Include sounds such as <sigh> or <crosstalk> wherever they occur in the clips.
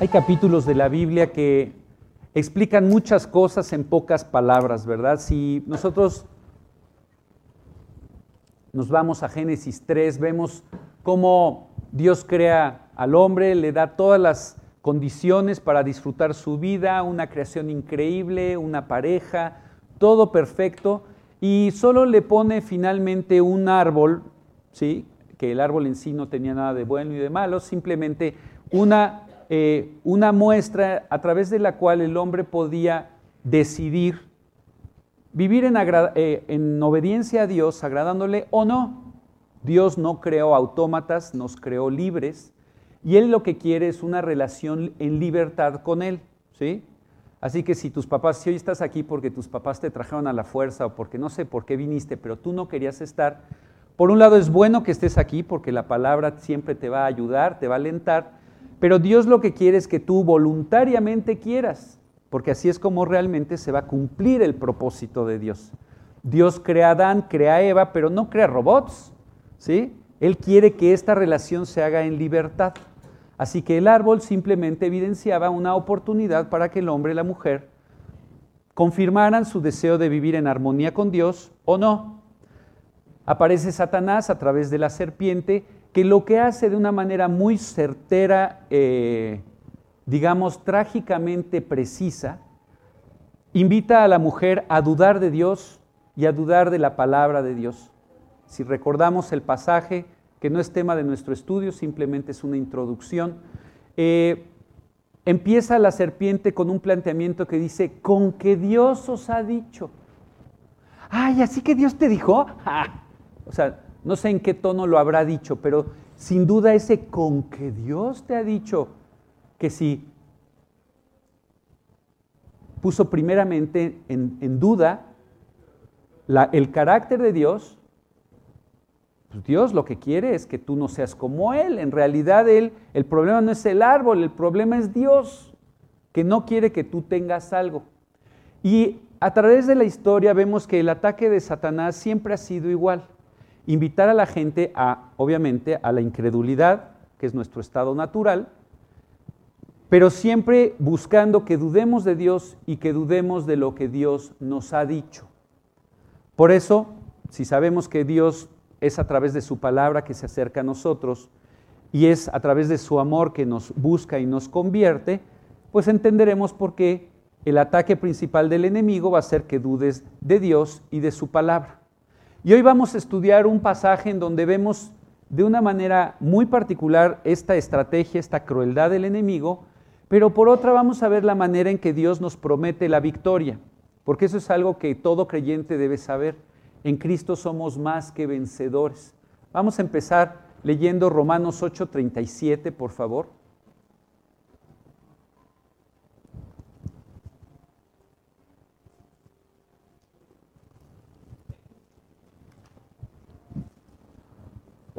Hay capítulos de la Biblia que explican muchas cosas en pocas palabras, ¿verdad? Si nosotros nos vamos a Génesis 3, vemos cómo Dios crea al hombre, le da todas las condiciones para disfrutar su vida, una creación increíble, una pareja, todo perfecto, y solo le pone finalmente un árbol, ¿sí? que el árbol en sí no tenía nada de bueno y de malo, simplemente una eh, una muestra a través de la cual el hombre podía decidir vivir en, eh, en obediencia a Dios, agradándole o no. Dios no creó autómatas, nos creó libres y Él lo que quiere es una relación en libertad con Él. ¿sí? Así que si tus papás, si hoy estás aquí porque tus papás te trajeron a la fuerza o porque no sé por qué viniste, pero tú no querías estar, por un lado es bueno que estés aquí porque la palabra siempre te va a ayudar, te va a alentar, pero Dios lo que quiere es que tú voluntariamente quieras, porque así es como realmente se va a cumplir el propósito de Dios. Dios crea a Adán, crea a Eva, pero no crea robots, ¿sí? Él quiere que esta relación se haga en libertad. Así que el árbol simplemente evidenciaba una oportunidad para que el hombre y la mujer confirmaran su deseo de vivir en armonía con Dios o no. Aparece Satanás a través de la serpiente que lo que hace de una manera muy certera, eh, digamos, trágicamente precisa, invita a la mujer a dudar de Dios y a dudar de la palabra de Dios. Si recordamos el pasaje, que no es tema de nuestro estudio, simplemente es una introducción, eh, empieza la serpiente con un planteamiento que dice, con que Dios os ha dicho. Ay, así que Dios te dijo. <laughs> O sea, no sé en qué tono lo habrá dicho, pero sin duda ese con que Dios te ha dicho que si puso primeramente en, duda el carácter de Dios, pues Dios lo que quiere es que tú no seas como Él. En realidad Él, el problema no es el árbol, el problema es Dios, que no quiere que tú tengas algo. Y a través de la historia vemos que el ataque de Satanás siempre ha sido igual invitar a la gente a, obviamente, a la incredulidad, que es nuestro estado natural, pero siempre buscando que dudemos de Dios y que dudemos de lo que Dios nos ha dicho. Por eso, si sabemos que Dios es a través de su palabra que se acerca a nosotros y es a través de su amor que nos busca y nos convierte, pues entenderemos por qué el ataque principal del enemigo va a ser que dudes de Dios y de su palabra. Y hoy vamos a estudiar un pasaje en donde vemos de una manera muy particular esta estrategia, esta crueldad del enemigo, pero por otra vamos a ver la manera en que Dios nos promete la victoria, porque eso es algo que todo creyente debe saber. En Cristo somos más que vencedores. Vamos a empezar leyendo Romanos 8:37, por favor.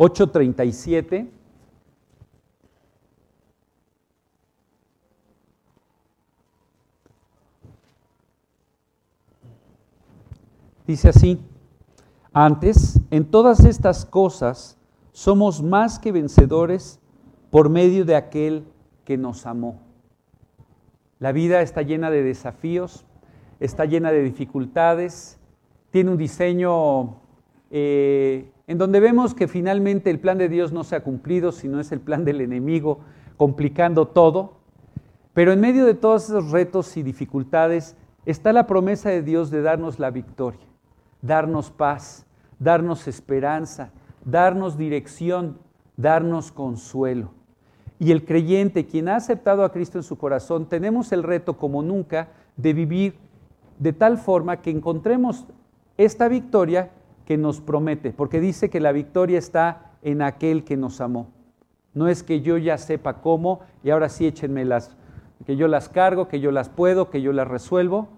8.37. Dice así, antes, en todas estas cosas somos más que vencedores por medio de aquel que nos amó. La vida está llena de desafíos, está llena de dificultades, tiene un diseño eh, en donde vemos que finalmente el plan de Dios no se ha cumplido, sino es el plan del enemigo complicando todo. Pero en medio de todos esos retos y dificultades está la promesa de Dios de darnos la victoria, darnos paz, darnos esperanza, darnos dirección, darnos consuelo. Y el creyente, quien ha aceptado a Cristo en su corazón, tenemos el reto como nunca de vivir de tal forma que encontremos esta victoria que nos promete, porque dice que la victoria está en aquel que nos amó. No es que yo ya sepa cómo y ahora sí échenme las, que yo las cargo, que yo las puedo, que yo las resuelvo,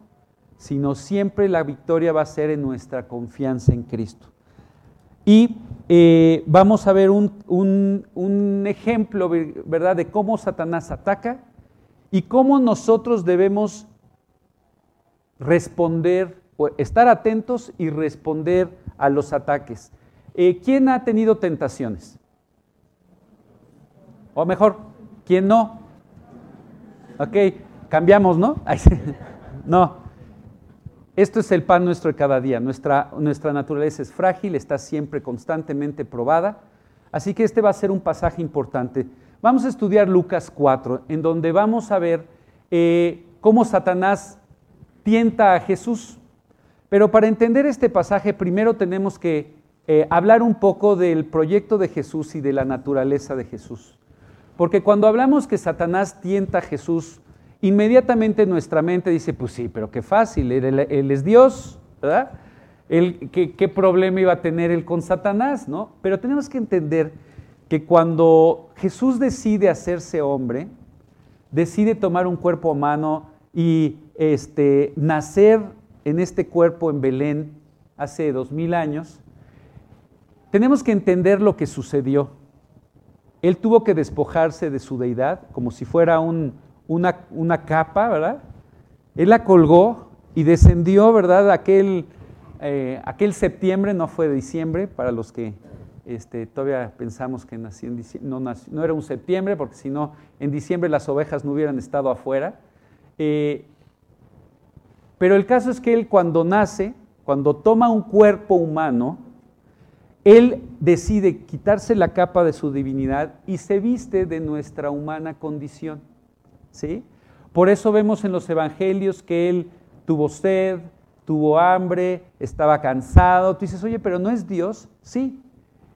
sino siempre la victoria va a ser en nuestra confianza en Cristo. Y eh, vamos a ver un, un ejemplo, ¿verdad?, de cómo Satanás ataca y cómo nosotros debemos responder estar atentos y responder a los ataques. Eh, ¿Quién ha tenido tentaciones? O mejor, ¿quién no? Ok, cambiamos, ¿no? <laughs> no. Esto es el pan nuestro de cada día. Nuestra, nuestra naturaleza es frágil, está siempre constantemente probada. Así que este va a ser un pasaje importante. Vamos a estudiar Lucas 4, en donde vamos a ver eh, cómo Satanás tienta a Jesús. Pero para entender este pasaje, primero tenemos que eh, hablar un poco del proyecto de Jesús y de la naturaleza de Jesús. Porque cuando hablamos que Satanás tienta a Jesús, inmediatamente nuestra mente dice, pues sí, pero qué fácil, él, es Dios, ¿verdad? ¿qué, problema iba a tener él con Satanás? ¿no? Pero tenemos que entender que cuando Jesús decide hacerse hombre, decide tomar un cuerpo humano y este, nacer en este cuerpo en Belén hace dos mil años, tenemos que entender lo que sucedió. Él tuvo que despojarse de su deidad como si fuera un, una, capa, ¿verdad? Él la colgó y descendió, ¿verdad? Aquel, eh, aquel septiembre, no fue diciembre, para los que este, todavía pensamos que nació en diciembre, no, no, era un septiembre, porque si no, en diciembre las ovejas no hubieran estado afuera. Eh, pero el caso es que él cuando nace, cuando toma un cuerpo humano, él decide quitarse la capa de su divinidad y se viste de nuestra humana condición. ¿sí? Por eso vemos en los evangelios que él tuvo sed, tuvo hambre, estaba cansado. Tú dices, oye, pero no es Dios. Sí,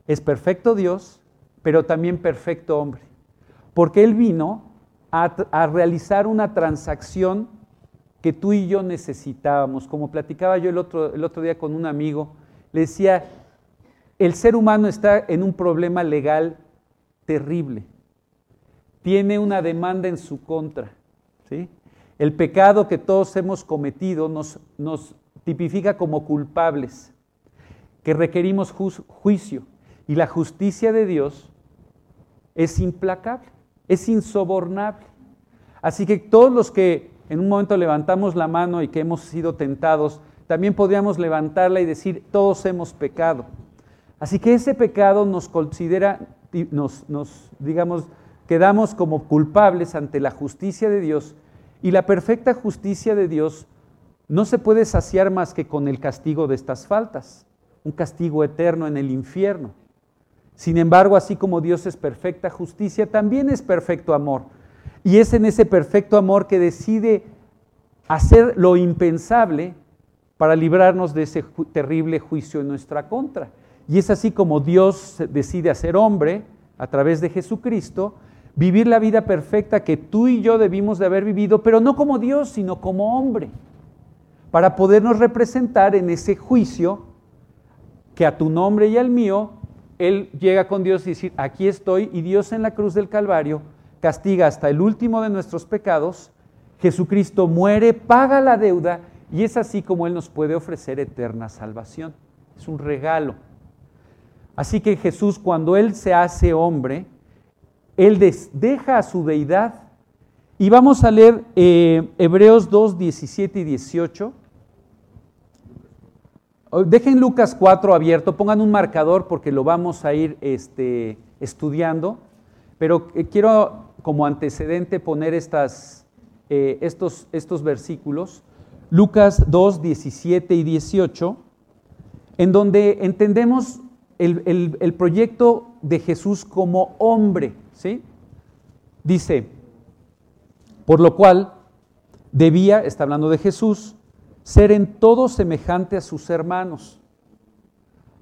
es perfecto Dios, pero también perfecto hombre. Porque él vino a, realizar una transacción que tú y yo necesitábamos. Como platicaba yo el otro, el otro día con un amigo, le decía, el ser humano está en un problema legal terrible tiene una demanda en su contra. ¿sí? El pecado que todos hemos cometido nos, nos tipifica como culpables, que requerimos juicio. Y la justicia de Dios es implacable, es insobornable. Así que todos los que en un momento levantamos la mano y que hemos sido tentados, también podríamos levantarla y decir, todos hemos pecado. Así que ese pecado nos considera, nos, nos digamos, quedamos como culpables ante la justicia de Dios y la perfecta justicia de Dios no se puede saciar más que con el castigo de estas faltas, un castigo eterno en el infierno. Sin embargo, así como Dios es perfecta justicia, también es perfecto amor. Y es en ese perfecto amor que decide hacer lo impensable para librarnos de ese terrible juicio en nuestra contra. Y es así como Dios decide hacer hombre a través de Jesucristo vivir la vida perfecta que tú y yo debimos de haber vivido, pero no como Dios, sino como hombre, para podernos representar en ese juicio que a tu nombre y al mío, Él llega con Dios y dice, aquí estoy, y Dios en la cruz del Calvario castiga hasta el último de nuestros pecados, Jesucristo muere, paga la deuda, y es así como Él nos puede ofrecer eterna salvación. Es un regalo. Así que Jesús, cuando Él se hace hombre, él deja a su deidad. Y vamos a leer eh, Hebreos 2, 17 y 18. Dejen Lucas 4 abierto, pongan un marcador porque lo vamos a ir este, estudiando, pero eh, quiero como antecedente poner estas, eh, estos, estos versículos. Lucas 2, 17 y 18, en donde entendemos el, el proyecto de Jesús como hombre. ¿sí? Dice, por lo cual debía, está hablando de Jesús, ser en todo semejante a sus hermanos,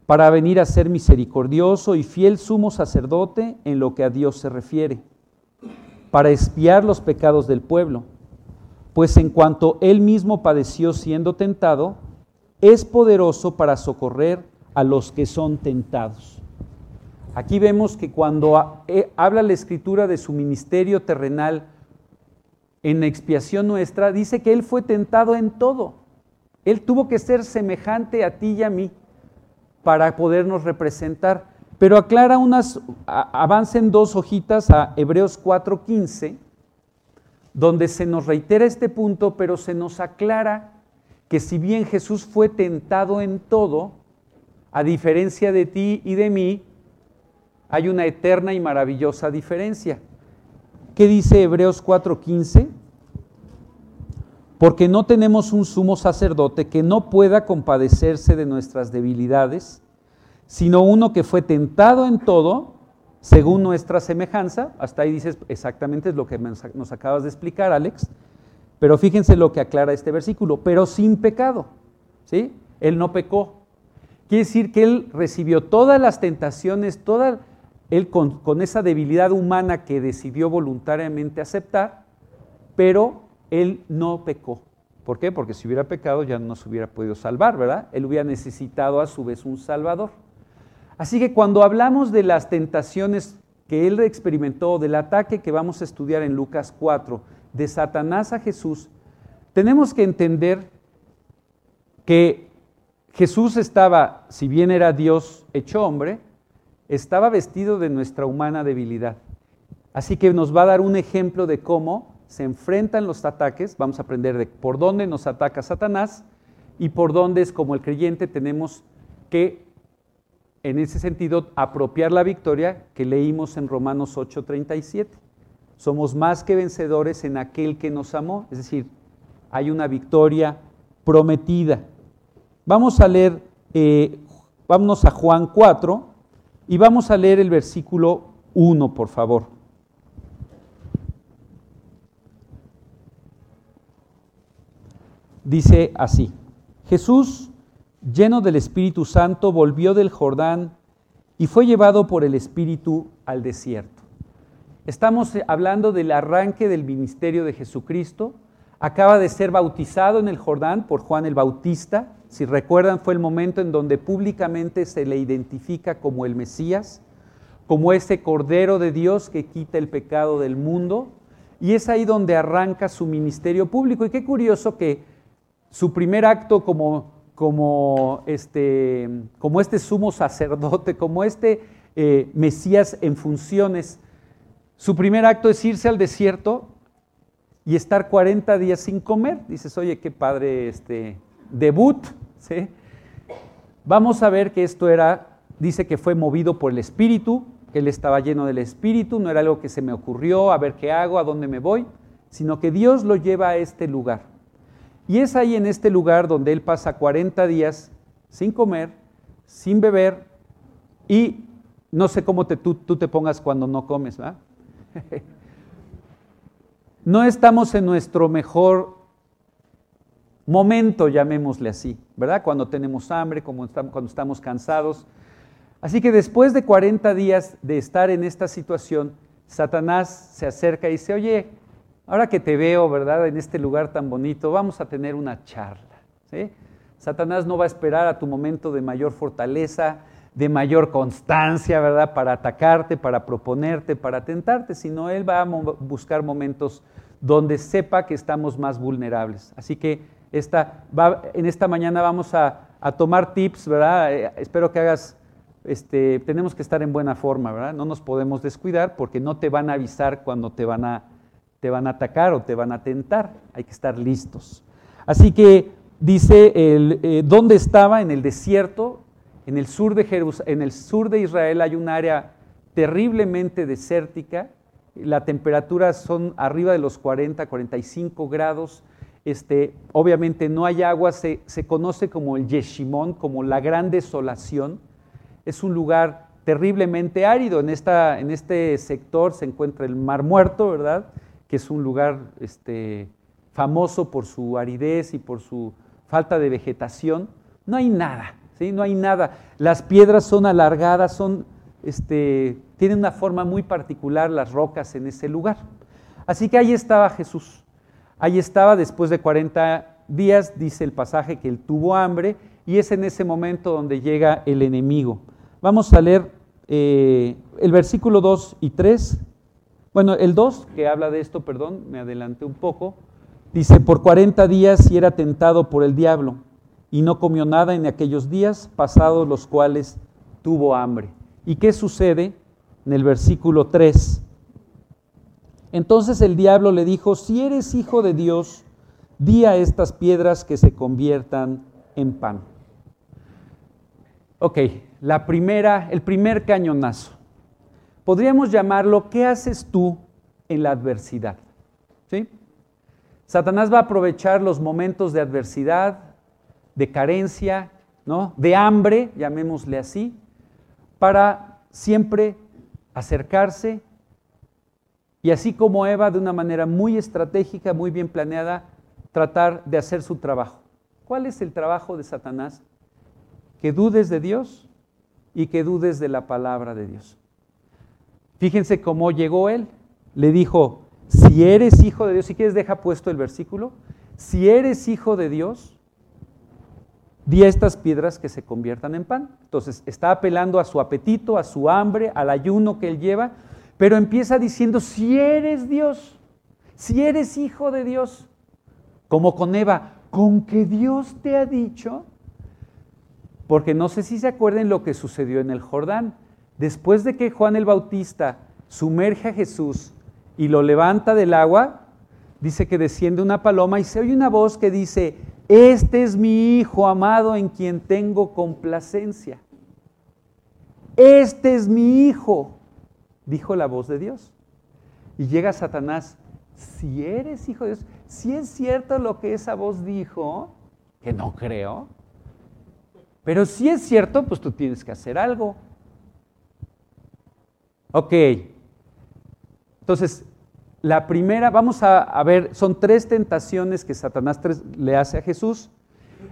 para venir a ser misericordioso y fiel sumo sacerdote en lo que a Dios se refiere, para espiar los pecados del pueblo, pues en cuanto él mismo padeció siendo tentado, es poderoso para socorrer a los que son tentados. Aquí vemos que cuando eh, habla la escritura de su ministerio terrenal en expiación nuestra, dice que Él fue tentado en todo. Él tuvo que ser semejante a ti y a mí para podernos representar. Pero aclara unas, avancen dos hojitas a Hebreos 4:15, donde se nos reitera este punto, pero se nos aclara que si bien Jesús fue tentado en todo, a diferencia de ti y de mí, hay una eterna y maravillosa diferencia. ¿Qué dice Hebreos 4:15? porque no tenemos un sumo sacerdote que no pueda compadecerse de nuestras debilidades, sino uno que fue tentado en todo, según nuestra semejanza. Hasta ahí dices exactamente lo que nos acabas de explicar, Alex. Pero fíjense lo que aclara este versículo, pero sin pecado. ¿Sí? Él no pecó. Quiere decir que él recibió todas las tentaciones, toda, él con, con esa debilidad humana que decidió voluntariamente aceptar, pero él no pecó. ¿Por qué? Porque si hubiera pecado ya no se hubiera podido salvar, ¿verdad? Él hubiera necesitado a su vez un salvador. Así que cuando hablamos de las tentaciones que él experimentó, del ataque que vamos a estudiar en Lucas 4, de Satanás a Jesús, tenemos que entender que Jesús estaba, si bien era Dios hecho hombre, estaba vestido de nuestra humana debilidad. Así que nos va a dar un ejemplo de cómo se enfrentan los ataques, vamos a aprender de por dónde nos ataca Satanás y por dónde es como el creyente tenemos que, en ese sentido, apropiar la victoria que leímos en Romanos 8:37. Somos más que vencedores en aquel que nos amó, es decir, hay una victoria prometida. Vamos a leer, eh, vámonos a Juan 4 y vamos a leer el versículo 1, por favor. Dice así, Jesús, lleno del Espíritu Santo, volvió del Jordán y fue llevado por el Espíritu al desierto. Estamos hablando del arranque del ministerio de Jesucristo. Acaba de ser bautizado en el Jordán por Juan el Bautista. Si recuerdan, fue el momento en donde públicamente se le identifica como el Mesías, como ese Cordero de Dios que quita el pecado del mundo. Y es ahí donde arranca su ministerio público. Y qué curioso que su primer acto como, como, este, como este sumo sacerdote, como este eh, Mesías en funciones, su primer acto es irse al desierto y estar 40 días sin comer. Dices, oye, qué padre este debut. ¿sí? Vamos a ver que esto era, dice que fue movido por el Espíritu, que él estaba lleno del Espíritu, no era algo que se me ocurrió, a ver qué hago, a dónde me voy, sino que Dios lo lleva a este lugar. Y es ahí en este lugar donde él pasa 40 días sin comer, sin beber y no sé cómo te, tú, te pongas cuando no comes, ¿verdad? <laughs> no estamos en nuestro mejor momento, llamémosle así, ¿verdad? Cuando tenemos hambre, cuando estamos cansados. Así que después de 40 días de estar en esta situación, Satanás se acerca y dice, oye, ahora que te veo, ¿verdad? En este lugar tan bonito, vamos a tener una charla. Satanás no va a esperar a tu momento de mayor fortaleza, de mayor constancia, ¿verdad? Para atacarte, para proponerte, para tentarte, sino él va a buscar momentos donde sepa que estamos más vulnerables. Así que esta, en esta mañana vamos a, tomar tips, ¿verdad? Eh, espero que hagas, este, tenemos que estar en buena forma, ¿verdad? No nos podemos descuidar porque no te van a avisar cuando te van a te van a atacar o te van a tentar. Hay que estar listos. Así que dice, el, eh, ¿dónde estaba? En el desierto, en el, sur de en el sur de Israel hay un área terriblemente desértica. La temperatura son arriba de los 40, 45 grados. Este, obviamente no hay agua, se, se conoce como el Yeshimón, como la gran desolación. Es un lugar terriblemente árido. En, esta, en este sector se encuentra el Mar Muerto, ¿verdad? Es un lugar este, famoso por su aridez y por su falta de vegetación, no hay nada, ¿sí? no hay nada. Las piedras son alargadas, son, este, tienen una forma muy particular las rocas en ese lugar. Así que ahí estaba Jesús. Ahí estaba después de 40 días, dice el pasaje que él tuvo hambre y es en ese momento donde llega el enemigo. Vamos a leer eh, el versículo 2 y 3 bueno, el 2, que habla de esto, perdón, me adelanté un poco, dice, por 40 días y era tentado por el diablo, y no comió nada en aquellos días, pasados los cuales tuvo hambre. ¿Y qué sucede? En el versículo 3. Entonces el diablo le dijo, si eres hijo de Dios, di a estas piedras que se conviertan en pan. Ok, la primera, el primer cañonazo podríamos llamarlo, ¿qué haces tú en la adversidad? ¿Sí? Satanás va a aprovechar los momentos de adversidad, de carencia, ¿no? de hambre, llamémosle así, para siempre acercarse y así como Eva, de una manera muy estratégica, muy bien planeada, tratar de hacer su trabajo. ¿Cuál es el trabajo de Satanás? Que dudes de Dios y que dudes de la palabra de Dios. Fíjense cómo llegó él. Le dijo, si eres hijo de Dios, si quieres deja puesto el versículo, si eres hijo de Dios, di a estas piedras que se conviertan en pan. Entonces está apelando a su apetito, a su hambre, al ayuno que él lleva, pero empieza diciendo, si eres Dios, si eres hijo de Dios, como con Eva, con que Dios te ha dicho, porque no sé si se acuerdan lo que sucedió en el Jordán. Después de que Juan el Bautista sumerge a Jesús y lo levanta del agua, dice que desciende una paloma y se oye una voz que dice, este es mi Hijo amado en quien tengo complacencia. Este es mi Hijo, dijo la voz de Dios. Y llega Satanás, si eres hijo de Dios, si es cierto lo que esa voz dijo, que no creo, pero si es cierto, pues tú tienes que hacer algo. Ok. Entonces, la primera, vamos a, ver, son tres tentaciones que Satanás le hace a Jesús,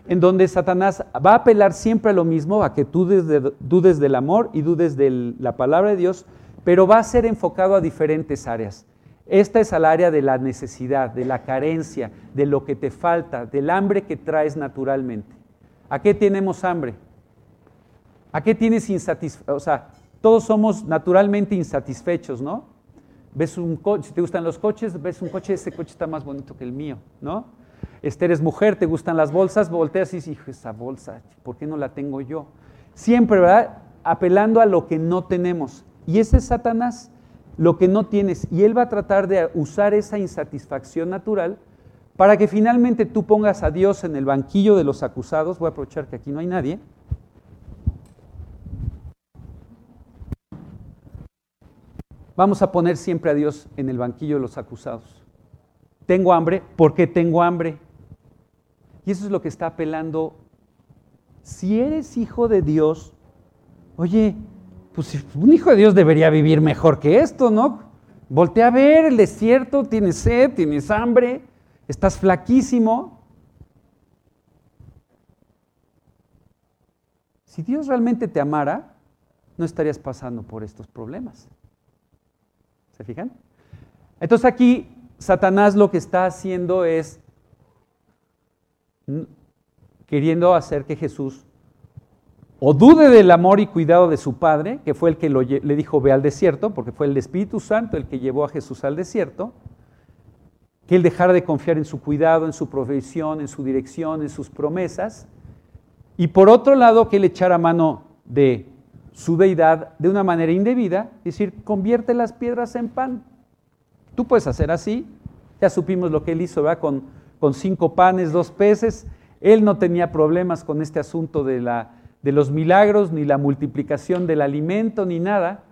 en donde Satanás va a apelar siempre a lo mismo, a que tú dudes, del amor y dudes de la palabra de Dios, pero va a ser enfocado a diferentes áreas. Esta es al área de la necesidad, de la carencia, de lo que te falta, del hambre que traes naturalmente. ¿A qué tenemos hambre? ¿A qué tienes insatisfacción? O sea, todos somos naturalmente insatisfechos, ¿no? Ves un coche, si te gustan los coches, ves un coche, ese coche está más bonito que el mío, ¿no? Este eres mujer, te gustan las bolsas, volteas y dices, hijo, esa bolsa, ¿por qué no la tengo yo? Siempre, ¿verdad? Apelando a lo que no tenemos. Y ese es Satanás, lo que no tienes. Y él va a tratar de usar esa insatisfacción natural para que finalmente tú pongas a Dios en el banquillo de los acusados. Voy a aprovechar que aquí no hay nadie. Vamos a poner siempre a Dios en el banquillo de los acusados. Tengo hambre, ¿por qué tengo hambre? Y eso es lo que está apelando. Si eres hijo de Dios, oye, pues un hijo de Dios debería vivir mejor que esto, ¿no? Voltea a ver el desierto, tienes sed, tienes hambre, estás flaquísimo. Si Dios realmente te amara, no estarías pasando por estos problemas. ¿Se fijan? Entonces aquí Satanás lo que está haciendo es queriendo hacer que Jesús o dude del amor y cuidado de su Padre, que fue el que le dijo ve al desierto, porque fue el Espíritu Santo el que llevó a Jesús al desierto, que él dejara de confiar en su cuidado, en su provisión, en su dirección, en sus promesas, y por otro lado que él echara mano de su deidad de una manera indebida, es decir, convierte las piedras en pan. Tú puedes hacer así, ya supimos lo que él hizo ¿verdad? Con, con cinco panes, dos peces, él no tenía problemas con este asunto de, la, de los milagros, ni la multiplicación del alimento, ni nada.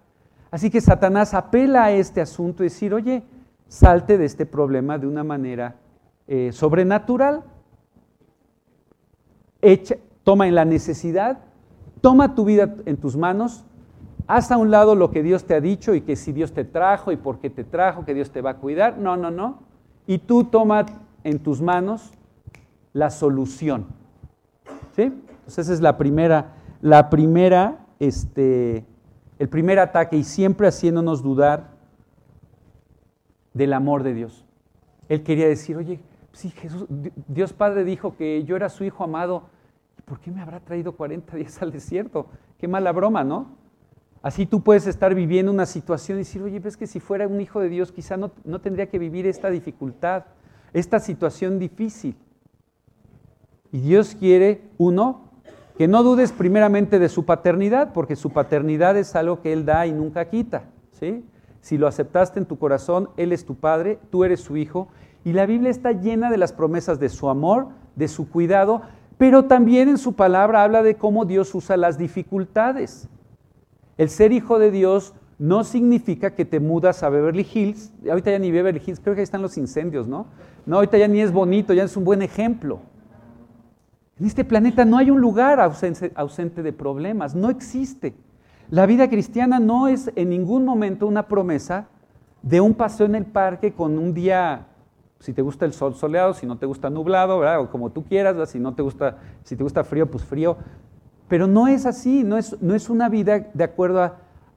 Así que Satanás apela a este asunto y decir, oye, salte de este problema de una manera eh, sobrenatural. Echa, toma en la necesidad Toma tu vida en tus manos, haz a un lado lo que Dios te ha dicho y que si Dios te trajo y por qué te trajo, que Dios te va a cuidar. No, no, no. Y tú toma en tus manos la solución. ¿Sí? Entonces esa es la primera, la primera, este, el primer ataque y siempre haciéndonos dudar del amor de Dios. Él quería decir, oye, sí, Jesús, Dios Padre dijo que yo era su hijo amado ¿por qué me habrá traído 40 días al desierto? Qué mala broma, ¿no? Así tú puedes estar viviendo una situación y decir, oye, ves que si fuera un hijo de Dios quizá no, no tendría que vivir esta dificultad, esta situación difícil. Y Dios quiere, uno, que no dudes primeramente de su paternidad, porque su paternidad es algo que Él da y nunca quita. ¿sí? Si lo aceptaste en tu corazón, Él es tu Padre, tú eres su Hijo, y la Biblia está llena de las promesas de su amor, de su cuidado, pero también en su palabra habla de cómo Dios usa las dificultades. El ser hijo de Dios no significa que te mudas a Beverly Hills. Ahorita ya ni Beverly Hills, creo que ahí están los incendios, ¿no? No, ahorita ya ni es bonito, ya es un buen ejemplo. En este planeta no hay un lugar ausente, de problemas, no existe. La vida cristiana no es en ningún momento una promesa de un paseo en el parque con un día, si te gusta el sol soleado, si no te gusta nublado, o como tú quieras, si no te gusta, si te gusta frío, pues frío. Pero no es así, no es, no es una vida de acuerdo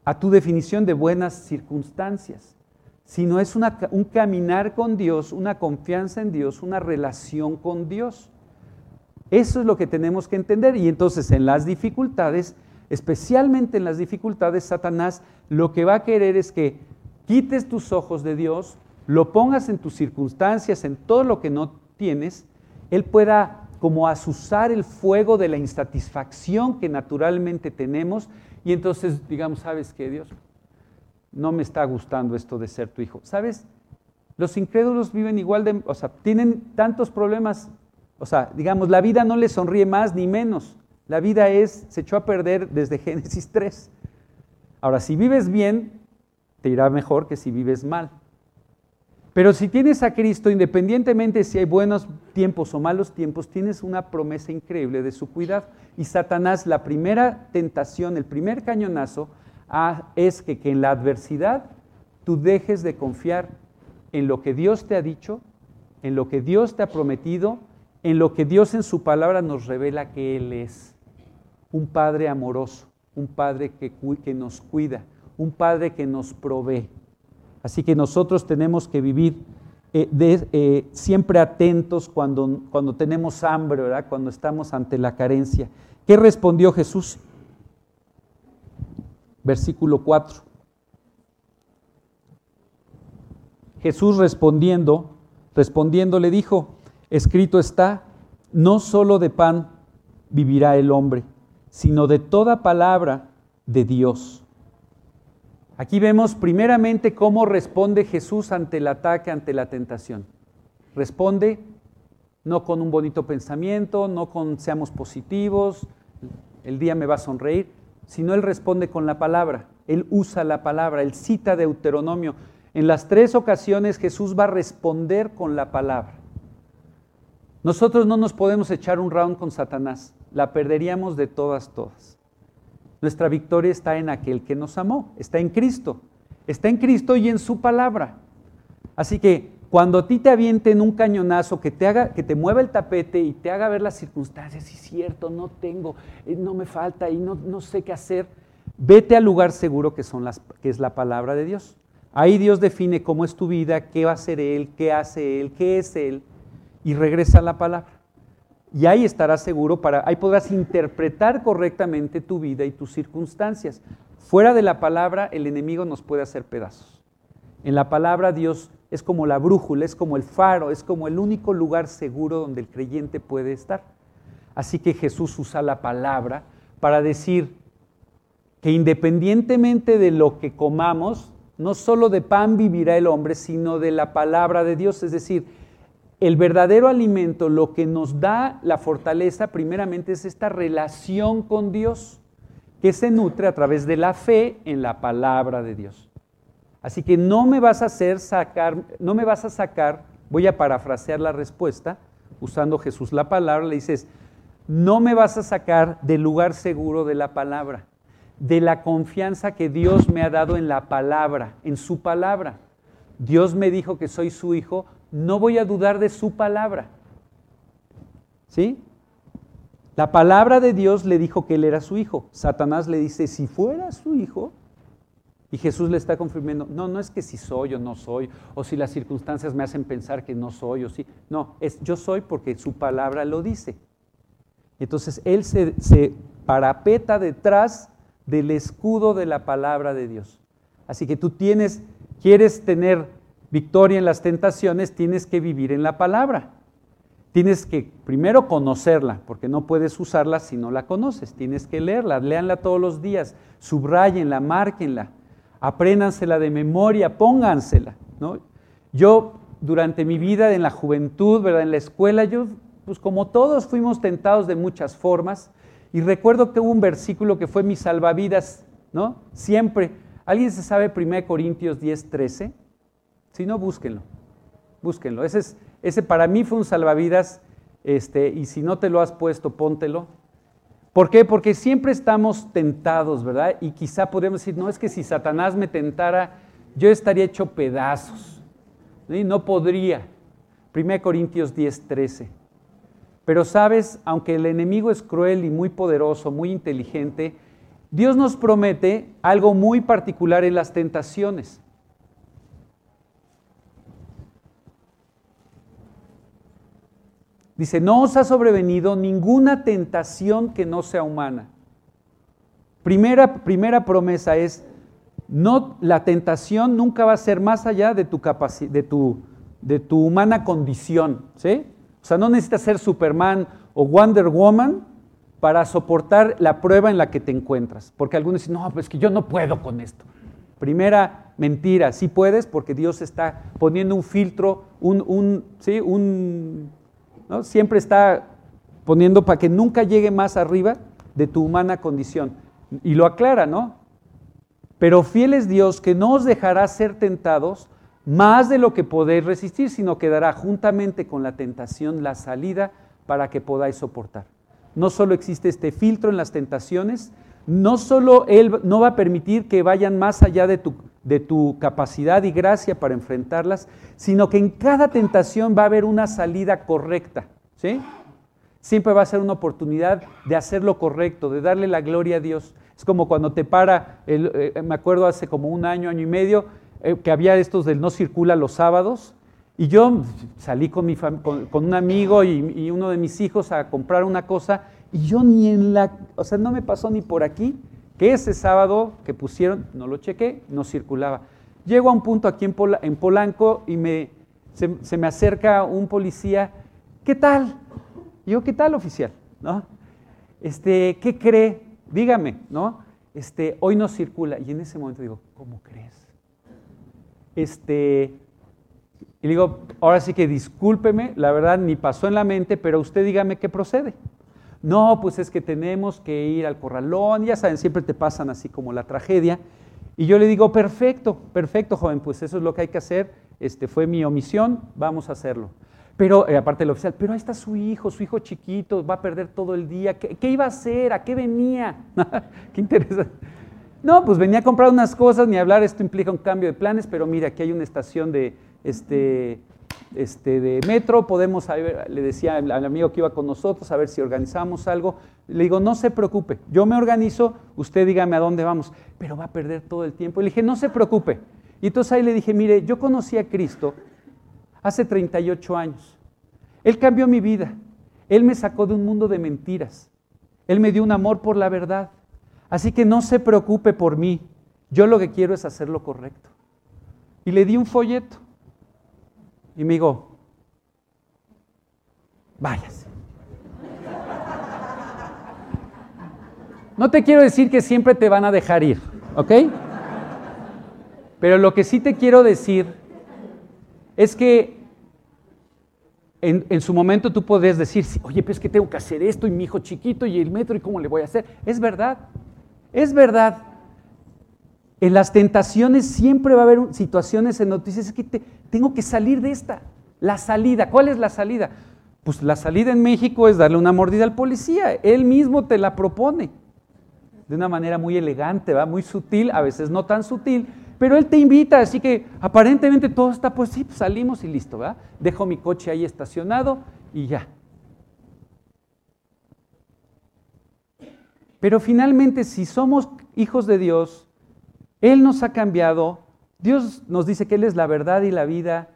a, tu definición de buenas circunstancias, sino es un caminar con Dios, una confianza en Dios, una relación con Dios. Eso es lo que tenemos que entender. Y entonces en las dificultades, especialmente en las dificultades, Satanás lo que va a querer es que quites tus ojos de Dios, lo pongas en tus circunstancias, en todo lo que no tienes, Él pueda como asusar el fuego de la insatisfacción que naturalmente tenemos y entonces digamos, ¿sabes qué, Dios? No me está gustando esto de ser tu hijo. ¿Sabes? Los incrédulos viven igual de, o sea, tienen tantos problemas o sea, digamos, la vida no le sonríe más ni menos. La vida es, se echó a perder desde <laughs> Génesis 3. Ahora, si vives bien, te irá mejor que si vives mal. Pero si tienes a Cristo, independientemente si hay buenos tiempos o malos tiempos, tienes una promesa increíble de su cuidado. Y Satanás, la primera tentación, el primer cañonazo, ah, es que, que en la adversidad tú dejes de confiar en lo que Dios te ha dicho, en lo que Dios te ha prometido en lo que Dios en su palabra nos revela que Él es. Un Padre amoroso, un Padre que, que nos cuida, un Padre que nos provee. Así que nosotros tenemos que vivir eh, eh, siempre atentos cuando, cuando tenemos hambre, ¿verdad? cuando estamos ante la carencia. ¿Qué respondió Jesús? Versículo 4. Jesús respondiendo, respondiendo le dijo, Escrito está, no solo de pan vivirá el hombre, sino de toda palabra de Dios. Aquí vemos primeramente cómo responde Jesús ante el ataque, ante la tentación. Responde no con un bonito pensamiento, no con seamos positivos, el día me va a sonreír, sino Él responde con la palabra. Él usa la palabra, Él cita Deuteronomio. En las tres ocasiones Jesús va a responder con la palabra. Nosotros no nos podemos echar un round con Satanás, la perderíamos de todas, todas. Nuestra victoria está en aquel que nos amó, está en Cristo, está en Cristo y en su palabra. Así que cuando a ti te avienten un cañonazo que te haga, que te mueva el tapete y te haga ver las circunstancias, es cierto, no tengo, eh, no me falta y no, no sé qué hacer, vete al lugar seguro que, son las, que es la palabra de Dios. Ahí Dios define cómo es tu vida, qué va a hacer Él, qué hace Él, qué es Él y regresa a la palabra. Y ahí estarás seguro, para, ahí podrás interpretar correctamente tu vida y tus circunstancias. Fuera de la palabra, el enemigo nos puede hacer pedazos. En la palabra Dios es como la brújula, es como el faro, es como el único lugar seguro donde el creyente puede estar. Así que Jesús usa la palabra para decir que independientemente de lo que comamos, no solo de pan vivirá el hombre, sino de la palabra de Dios. Es decir, el verdadero alimento, lo que nos da la fortaleza, primeramente es esta relación con Dios, que se nutre a través de la fe en la palabra de Dios. Así que no me vas a hacer sacar, no me vas a sacar, voy a parafrasear la respuesta, usando Jesús la palabra, le dices, no me vas a sacar del lugar seguro de la palabra, de la confianza que Dios me ha dado en la palabra, en su palabra. Dios me dijo que soy su hijo, no voy a dudar de su palabra. ¿Sí? La palabra de Dios le dijo que él era su hijo. Satanás le dice, si fuera su hijo, y Jesús le está confirmando, no, no es que si soy o no soy, o si las circunstancias me hacen pensar que no soy o sí. No, es yo soy porque su palabra lo dice. Entonces él se, se parapeta detrás del escudo de la palabra de Dios. Así que tú tienes, quieres tener victoria en las tentaciones, tienes que vivir en la palabra. Tienes que primero conocerla, porque no puedes usarla si no la conoces. Tienes que leerla, léanla todos los días, subrayenla, márquenla, apréndansela de memoria, póngansela. ¿no? Yo, durante mi vida en la juventud, ¿verdad? en la escuela, yo, pues como todos fuimos tentados de muchas formas, y recuerdo que hubo un versículo que fue mi salvavidas, ¿no? Siempre ¿Alguien se sabe 1 Corintios 10, 13? Si no, búsquenlo. Búsquenlo. Ese, es, ese para mí fue un salvavidas. Este, y si no te lo has puesto, póntelo. ¿Por qué? Porque siempre estamos tentados, ¿verdad? Y quizá podemos decir, no es que si Satanás me tentara, yo estaría hecho pedazos. No podría. 1 Corintios 10, 13. Pero sabes, aunque el enemigo es cruel y muy poderoso, muy inteligente, Dios nos promete algo muy particular en las tentaciones. Dice, no os ha sobrevenido ninguna tentación que no sea humana. Primera, primera promesa es, no, la tentación nunca va a ser más allá de tu, de tu, de tu humana condición. ¿sí? O sea, no necesitas ser Superman o Wonder Woman para soportar la prueba en la que te encuentras. Porque algunos dicen, no, pues que yo no puedo con esto. Primera mentira, sí puedes porque Dios está poniendo un filtro, un, un, ¿sí? un Siempre está poniendo para que nunca llegue más arriba de tu humana condición. Y lo aclara, ¿no? Pero fiel es Dios que no os dejará ser tentados más de lo que podéis resistir, sino que dará juntamente con la tentación la salida para que podáis soportar. No solo existe este filtro en las tentaciones, no solo Él no va a permitir que vayan más allá de tu, de tu capacidad y gracia para enfrentarlas, sino que en cada tentación va a haber una salida correcta. ¿sí? Siempre va a ser una oportunidad de hacer lo correcto, de darle la gloria a Dios. Es como cuando te para, eh, me acuerdo hace como un año, año y medio, eh, que había estos del no circula los sábados, y yo salí con, mi con, un amigo y, y uno de mis hijos a comprar una cosa, y yo ni en la, o sea, no me pasó ni por aquí, que ese sábado que pusieron, no lo chequé, no circulaba. Llego a un punto aquí en, Polanco y me, se, me acerca un policía, ¿qué tal? Y yo, ¿qué tal, oficial? ¿No? Este, ¿Qué cree? Dígame, ¿no? Este, hoy no circula. Y en ese momento digo, ¿cómo crees? Este, y digo, ahora sí que discúlpeme, la verdad ni pasó en la mente, pero usted dígame qué procede. No, pues es que tenemos que ir al corralón, ya saben, siempre te pasan así como la tragedia. Y yo le digo, perfecto, perfecto, joven, pues eso es lo que hay que hacer, este, fue mi omisión, vamos a hacerlo. Pero, eh, aparte del oficial, pero ahí está su hijo, su hijo chiquito, va a perder todo el día, ¿qué, iba a hacer? ¿A qué venía? <laughs> qué interesante. No, pues venía a comprar unas cosas, ni hablar, esto implica un cambio de planes, pero mira, aquí hay una estación de, este, este, de metro, podemos, le decía al amigo que iba con nosotros, a ver si organizamos algo. Le digo, no se preocupe, yo me organizo, usted dígame a dónde vamos, pero va a perder todo el tiempo. le dije, no se preocupe. Y entonces ahí le dije, mire, yo conocí a Cristo hace 38 años. Él cambió mi vida. Él me sacó de un mundo de mentiras. Él me dio un amor por la verdad. Así que no se preocupe por mí. Yo lo que quiero es hacer lo correcto. Y le di un folleto. Y me digo, váyase. No te quiero decir que siempre te van a dejar ir, ¿ok? Pero lo que sí te quiero decir es que en, su momento tú podés decir, oye, pues es que tengo que hacer esto y mi hijo chiquito y el metro y cómo le voy a hacer. Es verdad, es verdad. En las tentaciones siempre va a haber situaciones en noticias que tengo que salir de esta. La salida, ¿cuál es la salida? Pues la salida en México es darle una mordida al policía. Él mismo te la propone. De una manera muy elegante, ¿va? muy sutil, a veces no tan sutil, pero él te invita, así que aparentemente todo está, pues sí, pues salimos y listo, ¿va? Dejo mi coche ahí estacionado y ya. Pero finalmente, si somos hijos de Dios, él nos ha cambiado. Dios nos dice que Él es la verdad y la vida.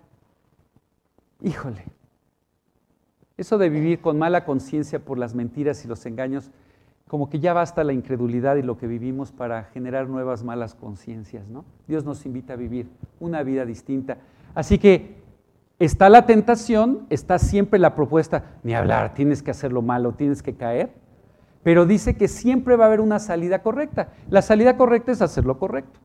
Híjole, eso de vivir con mala conciencia por las mentiras y los engaños, como que ya basta la incredulidad y lo que vivimos para generar nuevas malas conciencias, ¿no? Dios nos invita a vivir una vida distinta. Así que está la tentación, está siempre la propuesta, ni hablar, tienes que hacer lo malo, tienes que caer, pero dice que siempre va a haber una salida correcta. La salida correcta es hacer lo correcto.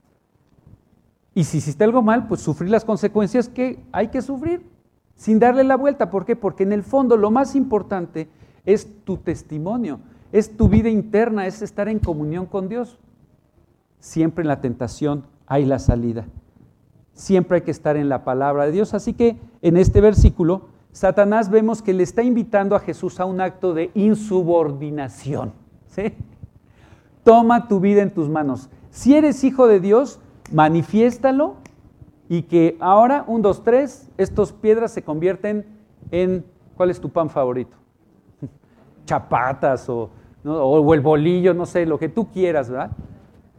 Y si hiciste algo mal, pues sufrir las consecuencias que hay que sufrir, sin darle la vuelta. ¿Por qué? Porque en el fondo lo más importante es tu testimonio, es tu vida interna, es estar en comunión con Dios. siempre en la tentación hay la salida. Siempre hay que estar en la palabra de Dios. Así que en este versículo, Satanás vemos que le está invitando a Jesús a un acto de insubordinación. Toma tu vida en tus manos. Si eres hijo de Dios, manifiéstalo y que ahora, un, dos, tres, estas piedras se convierten en, ¿cuál es tu pan favorito? <laughs> Chapatas o, o el bolillo, no sé, lo que tú quieras, ¿verdad?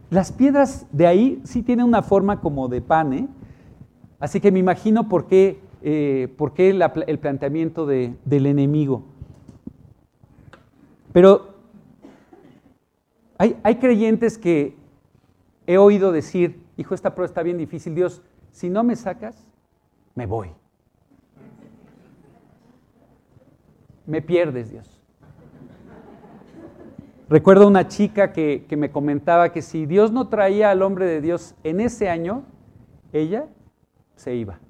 Las piedras de ahí sí tienen una forma como de pan, ¿eh? Así que me imagino por qué, eh, por qué el planteamiento de, del enemigo. Pero hay, creyentes que he oído decir, hijo, esta prueba está bien difícil, Dios, si no me sacas, me voy. Me pierdes, Dios. Recuerdo una chica que, me comentaba que si Dios no traía al hombre de Dios en ese año, ella se iba.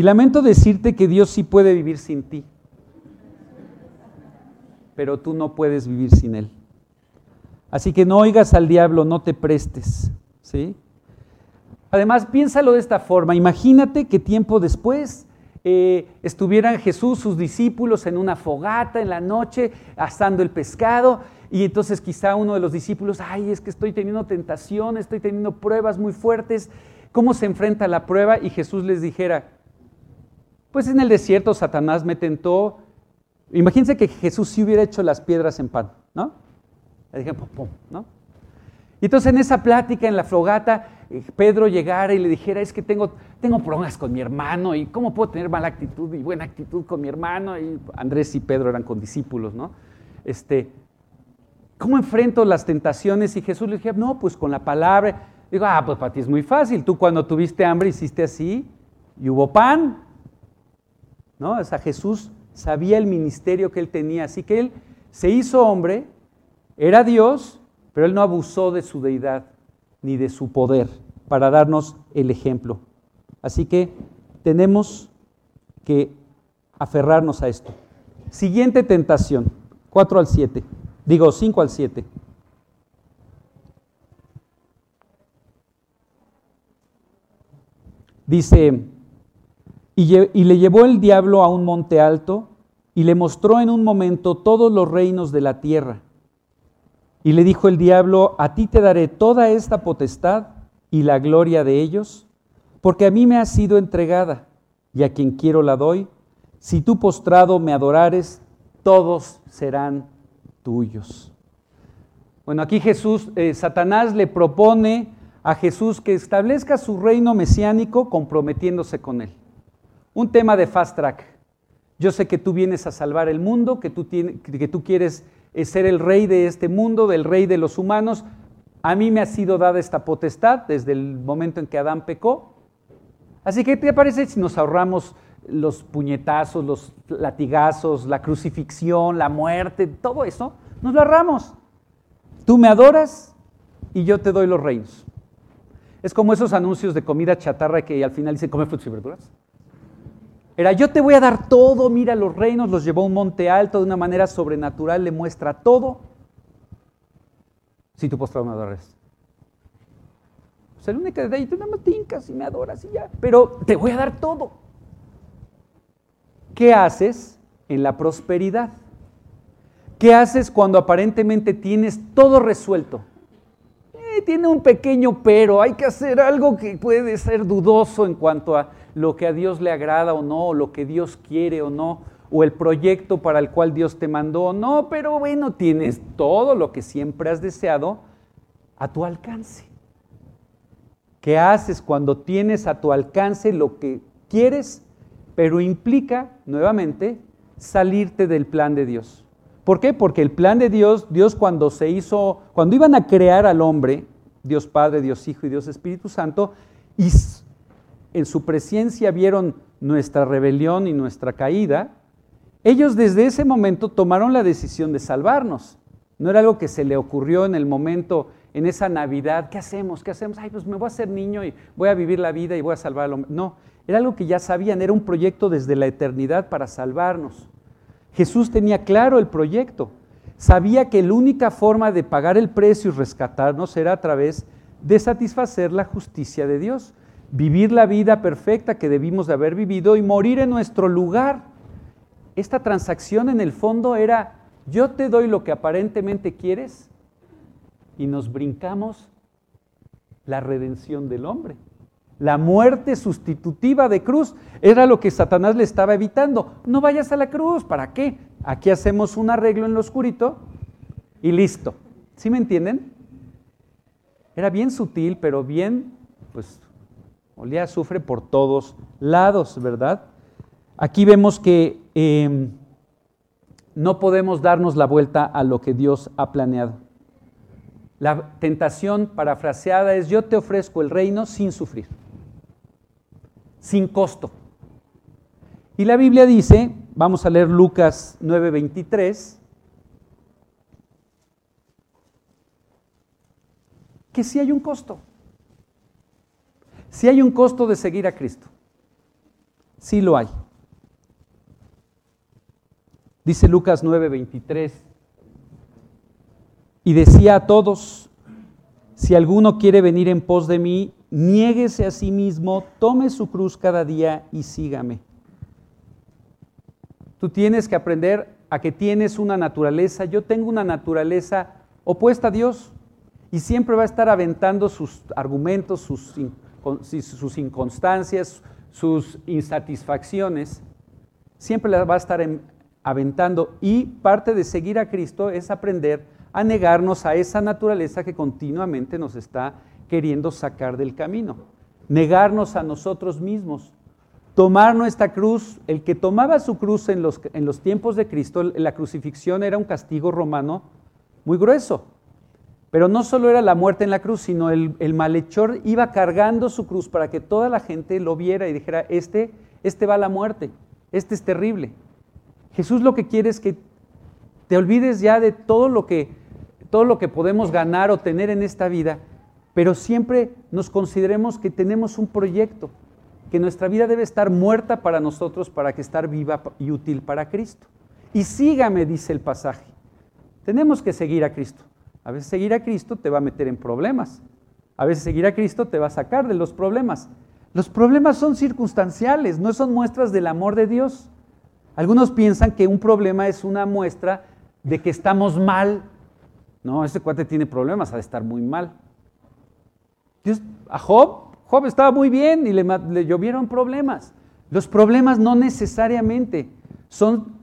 Y lamento decirte que Dios sí puede vivir sin ti, pero tú no puedes vivir sin Él. Así que no oigas al diablo, no te prestes, ¿sí? Además, piénsalo de esta forma, imagínate que tiempo después eh, estuvieran Jesús, sus discípulos en una fogata en la noche, asando el pescado, y entonces quizá uno de los discípulos, ay, es que estoy teniendo tentación, estoy teniendo pruebas muy fuertes, ¿cómo se enfrenta la prueba? Y Jesús les dijera, pues en el desierto Satanás me tentó, imagínense que Jesús sí hubiera hecho las piedras en pan, ¿no? Le dije, pum, pum, ¿no? Y entonces en esa plática, en la fogata, eh, Pedro llegara y le dijera, es que tengo, tengo problemas con mi hermano y cómo puedo tener mala actitud y buena actitud con mi hermano. Y Andrés y Pedro eran condiscípulos, ¿no? Este, ¿Cómo enfrento las tentaciones? Y Jesús le decía, no, pues con la palabra. Digo, ah, pues para ti es muy fácil. Tú cuando tuviste hambre hiciste así y hubo pan. ¿No? O sea, Jesús sabía el ministerio que él tenía. Así que él se hizo hombre, era Dios, pero él no abusó de su deidad ni de su poder para darnos el ejemplo. Así que tenemos que aferrarnos a esto. Siguiente tentación, 4 al 7, digo 5 al 7. Dice, y, le llevó el diablo a un monte alto y le mostró en un momento todos los reinos de la tierra y le dijo el diablo, a ti te daré toda esta potestad y la gloria de ellos, porque a mí me ha sido entregada, y a quien quiero la doy. Si tú postrado me adorares, todos serán tuyos. Bueno, aquí Jesús, eh, Satanás le propone a Jesús que establezca su reino mesiánico comprometiéndose con él. Un tema de fast track. Yo sé que tú vienes a salvar el mundo, que tú, quieres es ser el rey de este mundo, del rey de los humanos. A mí me ha sido dada esta potestad desde el momento en que Adán pecó. Así que, ¿qué te parece si nos ahorramos los puñetazos, los latigazos, la crucifixión, la muerte, todo eso? Nos lo ahorramos. Tú me adoras y yo te doy los reinos. Es como esos anuncios de comida chatarra que al final dicen come frutas y verduras. Era, yo te voy a dar todo, mira los reinos, los llevó a un monte alto de una manera sobrenatural, le muestra todo. Si tú postrado me adoras. O sea, la única de ahí, tú nada más tincas y me adoras y ya. Pero te voy a dar todo. ¿Qué haces en la prosperidad? ¿Qué haces cuando aparentemente tienes todo resuelto? Eh, tiene un pequeño pero, hay que hacer algo que puede ser dudoso en cuanto a lo que a Dios le agrada o no, o lo que Dios quiere o no, o el proyecto para el cual Dios te mandó o no, pero bueno, tienes todo lo que siempre has deseado a tu alcance. ¿Qué haces cuando tienes a tu alcance lo que quieres, pero implica, nuevamente, salirte del plan de Dios? ¿Por qué? Porque el plan de Dios, Dios cuando se hizo, cuando iban a crear al hombre, Dios Padre, Dios Hijo y Dios Espíritu Santo, y en su presencia vieron nuestra rebelión y nuestra caída, ellos desde ese momento tomaron la decisión de salvarnos. No era algo que se le ocurrió en el momento, en esa Navidad, ¿qué hacemos? ¿Qué hacemos? Ay, pues me voy a hacer niño y voy a vivir la vida y voy a salvar al hombre. No, era algo que ya sabían, era un proyecto desde la eternidad para salvarnos. Jesús tenía claro el proyecto. sabía que la única forma de pagar el precio y rescatarnos era a través de satisfacer la justicia de Dios, vivir la vida perfecta que debimos de haber vivido y morir en nuestro lugar. Esta transacción en el fondo era, yo te doy lo que aparentemente quieres y nos brincamos la redención del hombre. La muerte sustitutiva de cruz era lo que Satanás le estaba evitando. No vayas a la cruz, ¿para qué? Aquí hacemos un arreglo en lo oscurito y listo. ¿Sí me entienden? Era bien sutil, pero bien, pues, olía azufre por todos lados, ¿verdad? Aquí vemos que em, no podemos darnos la vuelta a lo que Dios ha planeado. La tentación parafraseada es yo te ofrezco el reino sin sufrir sin costo. Y la Biblia dice, vamos a leer Lucas 9:23, que sí hay un costo. Sí hay un costo de seguir a Cristo. Sí lo hay. Dice Lucas 9:23, y decía a todos, si alguno quiere venir en pos de mí, niéguese a sí mismo, tome su cruz cada día y sígame. Tú tienes que aprender a que tienes una naturaleza, yo tengo una naturaleza opuesta a Dios y siempre va a estar aventando sus argumentos, sus, sus inconstancias, sus insatisfacciones, siempre las va a estar aventando y parte de seguir a Cristo es aprender a negarnos a esa naturaleza que continuamente nos está queriendo sacar del camino. Negarnos a nosotros mismos. Tomar nuestra cruz. El que tomaba su cruz en los, en los tiempos de Cristo, la crucifixión era un castigo romano muy grueso. Pero no solo era la muerte en la cruz, sino el, el, malhechor iba cargando su cruz para que toda la gente lo viera y dijera, este, este va a la muerte, este es terrible. Jesús lo que quiere es que te olvides ya de todo lo que, todo lo que podemos ganar o tener en esta vida pero siempre nos consideremos que tenemos un proyecto, que nuestra vida debe estar muerta para nosotros para que estar viva y útil para Cristo. Y sígame, dice el pasaje. Tenemos que seguir a Cristo. A veces seguir a Cristo te va a meter en problemas. A veces seguir a Cristo te va a sacar de los problemas. Los problemas son circunstanciales, no son muestras del amor de Dios. Algunos piensan que un problema es una muestra de que estamos mal. No, ese cuate tiene problemas, ha de estar muy mal a Job, Job estaba muy bien y le, llovieron problemas. Los problemas no necesariamente son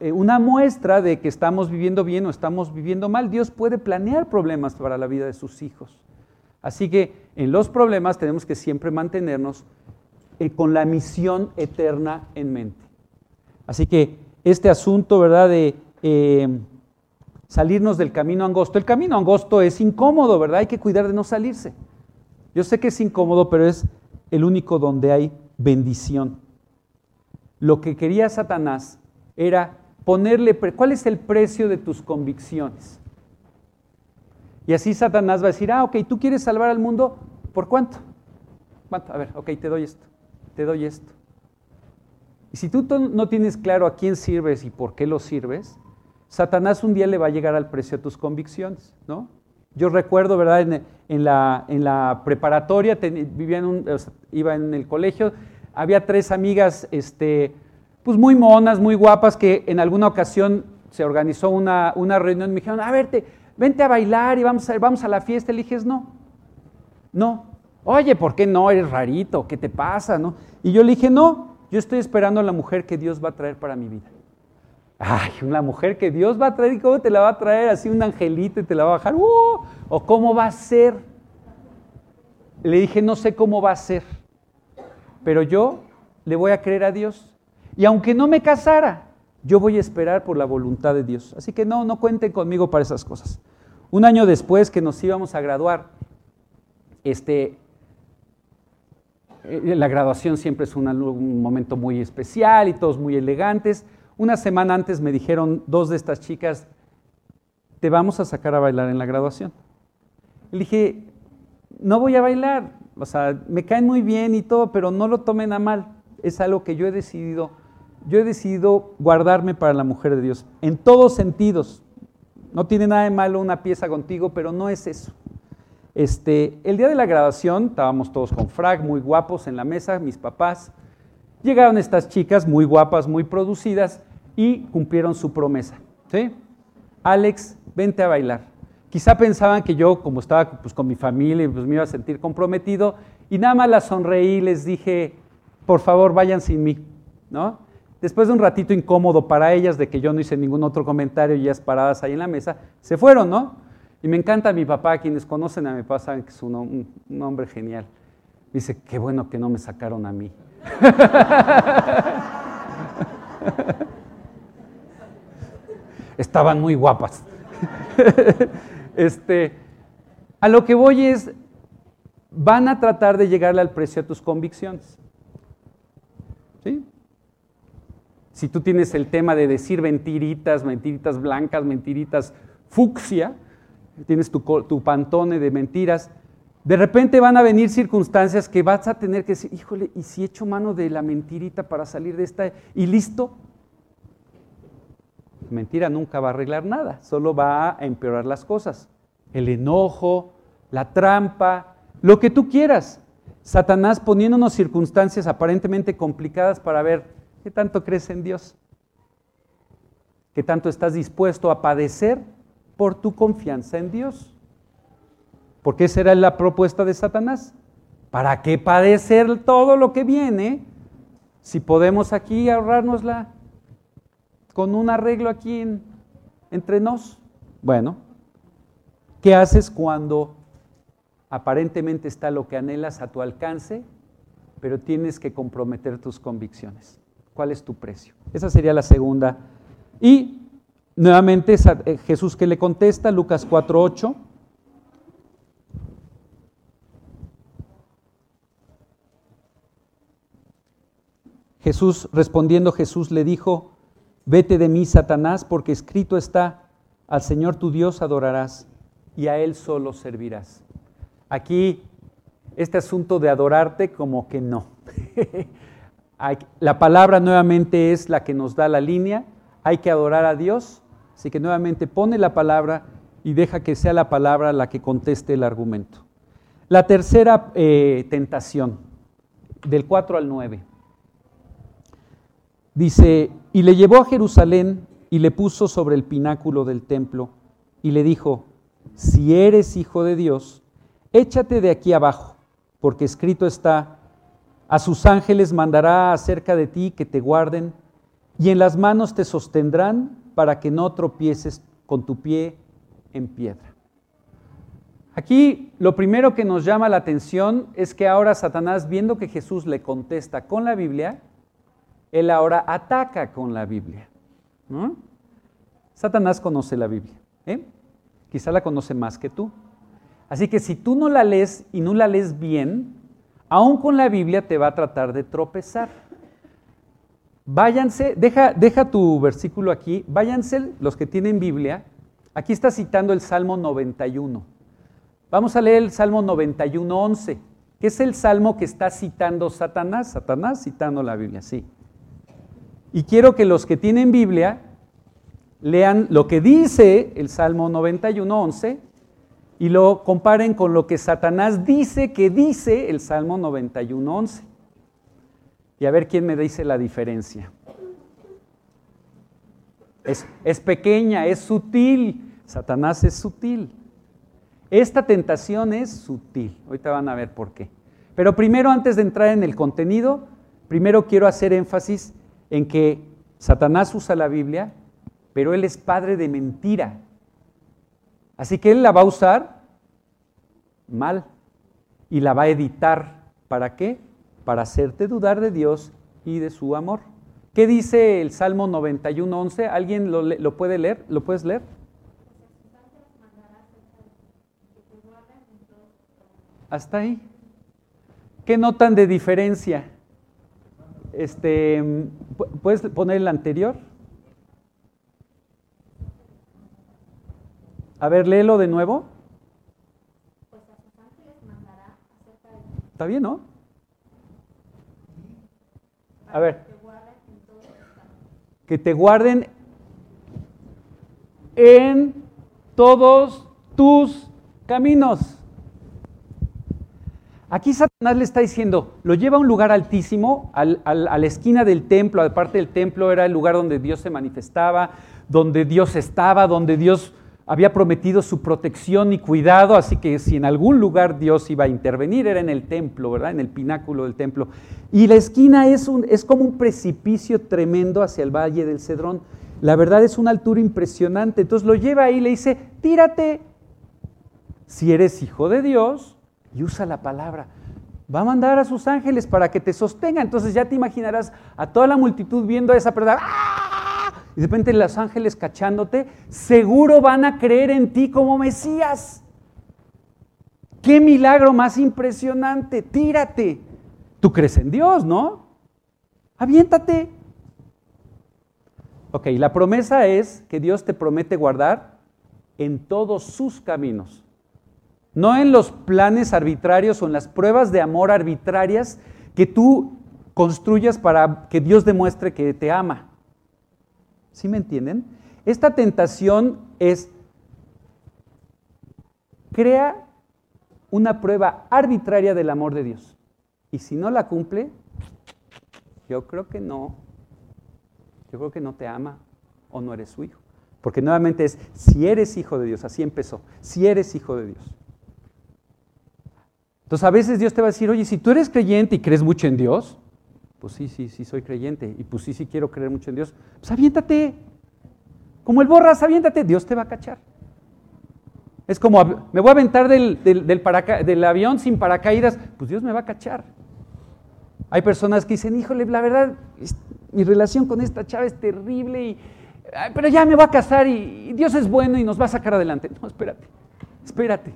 eh, una muestra de que estamos viviendo bien o estamos viviendo mal. Dios puede planear problemas para la vida de sus hijos. Así que en los problemas tenemos que siempre mantenernos eh, con la misión eterna en mente. Así que este asunto, ¿verdad? De eh, salirnos del camino angosto. El camino angosto es incómodo, ¿verdad? Hay que cuidar de no salirse. Yo sé que es incómodo, pero es el único donde hay bendición. Lo que quería Satanás era ponerle, ¿cuál es el precio de tus convicciones? Y así Satanás va a decir, ah, ok, tú quieres salvar al mundo, ¿por cuánto? A ver, ok, te doy esto, te doy esto. Y si tú no tienes claro a quién sirves y por qué lo sirves, Satanás un día le va a llegar al precio de tus convicciones, ¿no? Yo recuerdo, ¿verdad? En, la, en la, preparatoria, vivía en un, iba en el colegio, había tres amigas, este, pues muy monas, muy guapas, que en alguna ocasión se organizó una, una reunión me dijeron, a verte, vente a bailar y vamos a, vamos a la fiesta. Le dije, no, no. Oye, ¿por qué no? Eres rarito, ¿qué te pasa? ¿no? Y yo le dije, no, yo estoy esperando a la mujer que Dios va a traer para mi vida. Ay, una mujer que Dios va a traer, ¿y cómo te la va a traer? Así un angelito y te la va a bajar. ¡Uh! ¿O cómo va a ser? Le dije, no sé cómo va a ser, pero yo le voy a creer a Dios. Y aunque no me casara, yo voy a esperar por la voluntad de Dios. Así que no, no cuenten conmigo para esas cosas. Un año después que nos íbamos a graduar, este, eh, la graduación siempre es un momento muy especial y todos muy elegantes. Una semana antes me dijeron dos de estas chicas, te vamos a sacar a bailar en la graduación. Le dije, no voy a bailar, o sea, me caen muy bien y todo, pero no lo tomen a mal. Es algo que yo he decidido yo he decidido guardarme para la mujer de Dios, en todos sentidos. No tiene nada de malo una pieza contigo, pero no es eso. Este, el día de la graduación estábamos todos con frag, muy guapos en la mesa, mis papás. Llegaron estas chicas muy guapas, muy producidas y cumplieron su promesa. ¿sí? Alex, vente a bailar. Quizá pensaban que yo, como estaba pues, con mi familia, pues, me iba a sentir comprometido y nada más la sonreí y les dije, por favor, vayan sin mí. ¿no? Después de un ratito incómodo para ellas, de que yo no hice ningún otro comentario y ellas paradas ahí en la mesa, se fueron, ¿no? Y me encanta mi papá, quienes conocen a mi papá saben que es un, hombre genial. Dice, qué bueno que no me sacaron a mí. <laughs> Estaban muy guapas. <laughs> este, a lo que voy es, van a tratar de llegarle al precio a tus convicciones. ¿Sí? Si tú tienes el tema de decir mentiritas, mentiritas blancas, mentiritas fucsia, tienes tu, pantone de mentiras, de repente van a venir circunstancias que vas a tener que decir, híjole, ¿y si echo mano de la mentirita para salir de esta? ¿Y listo? Mentira nunca va a arreglar nada, solo va a empeorar las cosas. El enojo, la trampa, lo que tú quieras. Satanás poniéndonos circunstancias aparentemente complicadas para ver ¿Qué tanto crees en Dios? ¿Qué tanto estás dispuesto a padecer por tu confianza en Dios? Porque esa era la propuesta de Satanás. ¿Para qué padecer todo lo que viene si podemos aquí ahorrárnosla con un arreglo aquí entre nos? Bueno, ¿qué haces cuando aparentemente está lo que anhelas a tu alcance, pero tienes que comprometer tus convicciones? ¿Cuál es tu precio? Esa sería la segunda. Y nuevamente eh, Jesús que le contesta, Lucas 4.8. Jesús, respondiendo Jesús le dijo, vete de mí, Satanás, porque escrito está, al Señor tu Dios adorarás y a Él solo servirás. Aquí, este asunto de adorarte como que no. <laughs> la palabra nuevamente es la que nos da la línea, hay que adorar a Dios, así que nuevamente pone la palabra y deja que sea la palabra la que conteste el argumento. La tercera eh, tentación, del 4 al 9, dice, y le llevó a Jerusalén y le puso sobre el pináculo del templo y le dijo, si eres hijo de Dios, échate de aquí abajo, porque escrito está, a sus ángeles mandará acerca de ti que te guarden y en las manos te sostendrán para que no tropieces con tu pie en piedra. Aquí lo primero que nos llama la atención es que ahora Satanás, viendo que Jesús le contesta con la Biblia, él ahora ataca con la Biblia. Satanás conoce la Biblia, ¿eh? quizá la conoce más que tú. Así que si tú no la lees y no la lees bien, aún con la Biblia te va a tratar de tropezar. Váyanse, deja, deja tu versículo aquí, váyanse los que tienen Biblia. Aquí está citando el Salmo 91. Vamos a leer el Salmo 91, 11, que es el salmo que está citando Satanás. Satanás citando la Biblia, sí. Y quiero que los que tienen Biblia lean lo que dice el Salmo 91, 11 y lo comparen con lo que Satanás dice que dice el Salmo 91.11. Y a ver quién me dice la diferencia. Es, es pequeña, es sutil. Satanás es sutil. Esta tentación es sutil. Ahorita van a ver por qué. Pero primero, antes de entrar en el contenido, primero quiero hacer énfasis en que Satanás usa la Biblia, pero él es padre de mentira. Así que él la va a usar mal y la va a editar. ¿Para qué? Para hacerte dudar de Dios y de su amor. ¿Qué dice el Salmo 91.11? ¿Alguien lo, lo puede leer? ¿Lo puedes leer? Hasta ahí. ¿Qué notan de diferencia? Este, ¿Puedes poner el anterior? A ver, léelo de nuevo. Pues a sus ángeles mandará acerca de Está bien, ¿no? A ver. que te guarden en todos tus caminos. Aquí Satanás le está diciendo, lo lleva a un lugar altísimo, a la esquina del templo, aparte del templo era el lugar donde Dios se manifestaba, donde Dios estaba, donde Dios había prometido su protección y cuidado, así que si en algún lugar Dios iba a intervenir era en el templo, ¿verdad? En el pináculo del templo. Y la esquina es, como un precipicio tremendo hacia el valle del Cedrón. La verdad es una altura impresionante. Entonces lo lleva ahí y le dice, tírate. Si eres hijo de Dios, y usa la palabra. Va a mandar a sus ángeles para que te sostengan. Entonces ya te imaginarás a toda la multitud viendo a esa persona. ¡ah! Y de repente los ángeles cachándote, seguro van a creer en ti como Mesías. Qué milagro más impresionante. Tírate. Tú crees en Dios, ¿no? Aviéntate. Ok, la promesa es que Dios te promete guardar en todos sus caminos. No en los planes arbitrarios o en las pruebas de amor arbitrarias que tú construyas para que Dios demuestre que te ama. ¿Sí me entienden? Esta tentación es, crea una prueba arbitraria del amor de Dios. Y si no la cumple, yo creo que no. Yo creo que no te ama o no eres su hijo. Porque nuevamente es, si eres hijo de Dios, así empezó, si eres hijo de Dios. Entonces a veces Dios te va a decir, oye, si tú eres creyente y crees mucho en Dios, pues sí, sí, sí soy creyente y pues sí, sí quiero creer mucho en Dios, pues aviéntate. Como el borras, aviéntate, Dios te va a cachar. Es como, me voy a aventar del, del, avión sin paracaídas, pues Dios me va a cachar. Hay personas que dicen, híjole, la verdad, mi relación con esta chava es terrible, y, pero ya me va a casar y Dios es bueno y nos va a sacar adelante. No, espérate, espérate.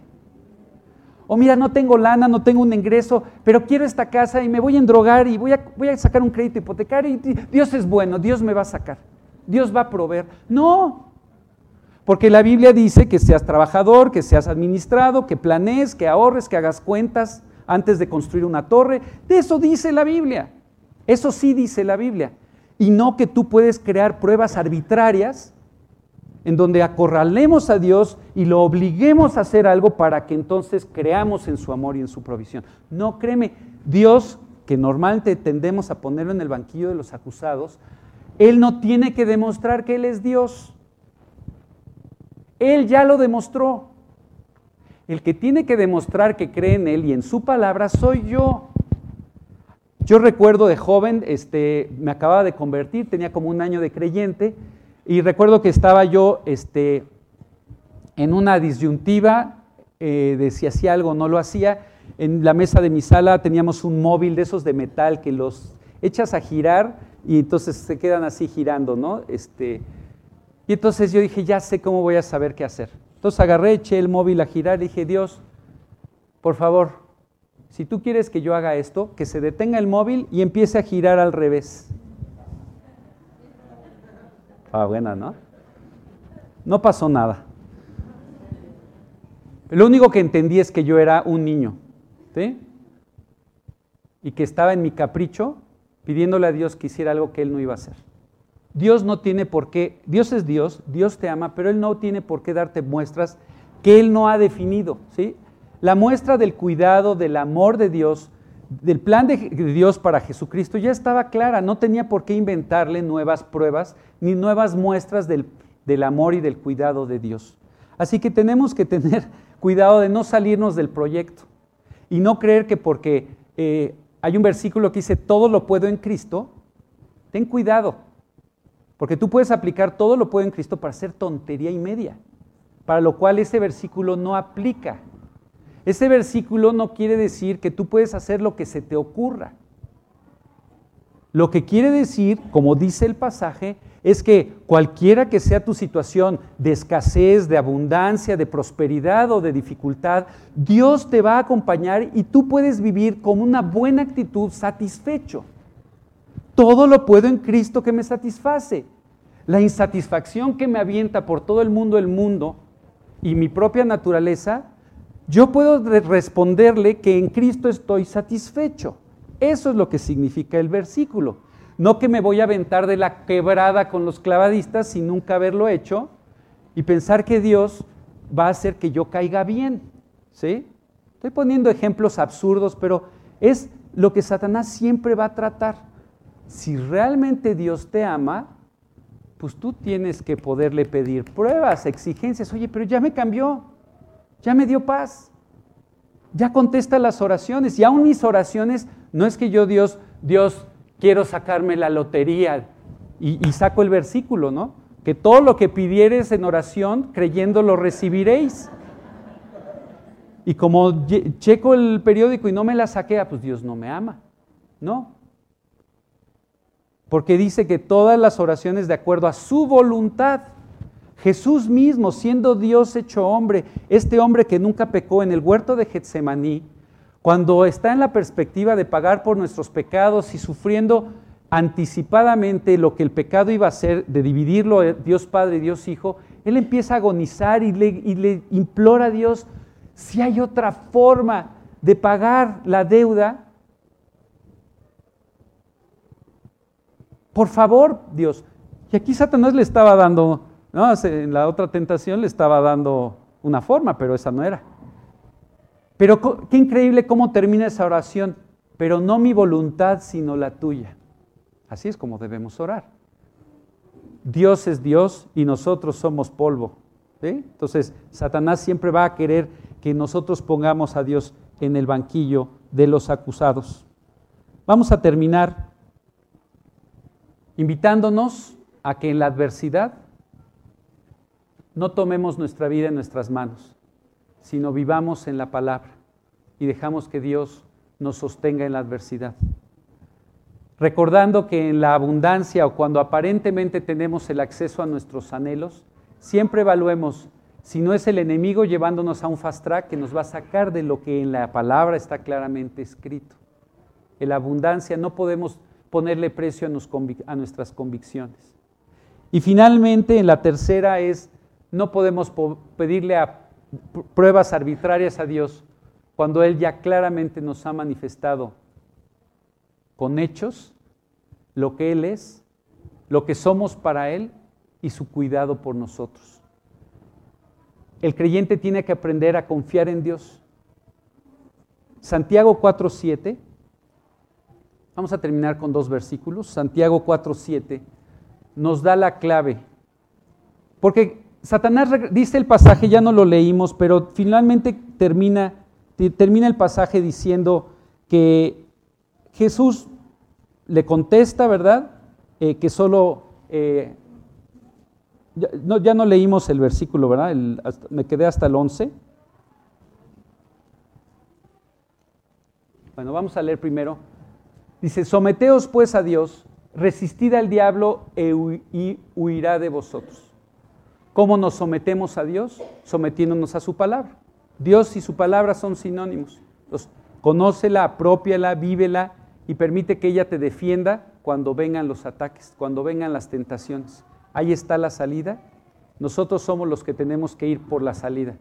O mira, no tengo lana, no tengo un ingreso, pero quiero esta casa y me voy a endrogar y voy a, voy a sacar un crédito hipotecario y Dios es bueno, Dios me va a sacar, Dios va a proveer. No, porque la Biblia dice que seas trabajador, que seas administrado, que planees, que ahorres, que hagas cuentas antes de construir una torre. De eso dice la Biblia. Eso sí dice la Biblia. Y no que tú puedes crear pruebas arbitrarias en donde acorralemos a Dios y lo obliguemos a hacer algo para que entonces creamos en su amor y en su provisión. No, créeme, Dios, que normalmente tendemos a ponerlo en el banquillo de los acusados, Él no tiene que demostrar que Él es Dios. Él ya lo demostró. El que tiene que demostrar que cree en Él y en su palabra soy yo. Yo recuerdo de joven, este, me acababa de convertir, tenía como un año de creyente, y recuerdo que estaba yo este, en una disyuntiva eh, de si hacía algo o no lo hacía. En la mesa de mi sala teníamos un móvil de esos de metal que los echas a girar y entonces se quedan así girando, ¿no? Este, y entonces yo dije, ya sé cómo voy a saber qué hacer. Entonces agarré, eché el móvil a girar y dije, Dios, por favor, si tú quieres que yo haga esto, que se detenga el móvil y empiece a girar al revés. Ah, buena, ¿no? No pasó nada. Lo único que entendí es que yo era un niño, ¿sí? Y que estaba en mi capricho pidiéndole a Dios que hiciera algo que Él no iba a hacer. Dios no tiene por qué, Dios es Dios, Dios te ama, pero Él no tiene por qué darte muestras que Él no ha definido, ¿sí? La muestra del cuidado, del amor de Dios, del plan de Dios para Jesucristo ya estaba clara, no tenía por qué inventarle nuevas pruebas ni nuevas muestras del, amor y del cuidado de Dios. Así que tenemos que tener <laughs> cuidado de no salirnos del proyecto y no creer que porque eh, hay un versículo que dice todo lo puedo en Cristo, ten cuidado, porque tú puedes aplicar todo lo puedo en Cristo para hacer tontería y media, para lo cual ese versículo no aplica. Ese versículo no quiere decir que tú puedes hacer lo que se te ocurra. Lo que quiere decir, como dice el pasaje, es que cualquiera que sea tu situación de escasez, de abundancia, de prosperidad o de dificultad, Dios te va a acompañar y tú puedes vivir con una buena actitud satisfecho. Todo lo puedo en Cristo que me satisface. La insatisfacción que me avienta por todo el mundo el mundo y mi propia naturaleza yo puedo responderle que en Cristo estoy satisfecho. Eso es lo que significa el versículo. no que me voy a aventar de la quebrada con los clavadistas sin nunca haberlo hecho y pensar que Dios va a hacer que yo caiga bien. ¿Sí? Estoy poniendo ejemplos absurdos, pero es lo que Satanás siempre va a tratar. Si realmente Dios te ama, pues tú tienes que poderle pedir pruebas, exigencias. Oye, pero ya me cambió, ya me dio paz, ya contesta las oraciones. Y aún mis oraciones, no es que yo Dios, Dios, quiero sacarme la lotería y, saco el versículo, ¿no? Que todo lo que pidieres en oración, creyendo lo recibiréis. Y como checo el periódico y no me la saquea, pues Dios no me ama. No. Porque dice que todas las oraciones de acuerdo a su voluntad. Jesús mismo, siendo Dios hecho hombre, este hombre que nunca pecó en el huerto de Getsemaní, cuando está en la perspectiva de pagar por nuestros pecados y sufriendo anticipadamente lo que el pecado iba a hacer, de dividirlo Dios Padre y Dios Hijo, él empieza a agonizar y le, y le implora a Dios, si hay otra forma de pagar la deuda, por favor, Dios. Y aquí Satanás le estaba dando, ¿no? en la otra tentación le estaba dando una forma, pero esa no era. Pero qué increíble cómo termina esa oración, pero no mi voluntad, sino la tuya. Así es como debemos orar. Dios es Dios y nosotros somos polvo. Entonces, Satanás siempre va a querer que nosotros pongamos a Dios en el banquillo de los acusados. Vamos a terminar invitándonos a que en la adversidad no tomemos nuestra vida en nuestras manos, sino vivamos en la palabra y dejamos que Dios nos sostenga en la adversidad. Recordando que en la abundancia o cuando aparentemente tenemos el acceso a nuestros anhelos, siempre evaluemos si no es el enemigo llevándonos a un fast track que nos va a sacar de lo que en la palabra está claramente escrito. En la abundancia no podemos ponerle precio a, nuestras convicciones. Y finalmente, en la tercera es, no podemos pedirle pruebas arbitrarias a Dios cuando Él ya claramente nos ha manifestado con hechos lo que Él es, lo que somos para Él y su cuidado por nosotros. El creyente tiene que aprender a confiar en Dios. Santiago 4.7, vamos a terminar con dos versículos. Santiago 4.7 nos da la clave. Porque Satanás dice el pasaje, ya no lo leímos, pero finalmente termina, termina el pasaje diciendo que Jesús le contesta, ¿verdad? Eh, que solo eh, ya no, ya no leímos el versículo, ¿verdad? me quedé hasta el 11. Bueno, vamos a leer primero. Dice, someteos pues a Dios, resistid al diablo e y huirá de vosotros. ¿Cómo nos sometemos a Dios? Sometiéndonos a su palabra. Dios y su palabra son sinónimos. Entonces, conócela, apropiala, vívela y permite que ella te defienda cuando vengan los ataques, cuando vengan las tentaciones ahí está la salida. Nosotros somos los que tenemos que ir por la salida.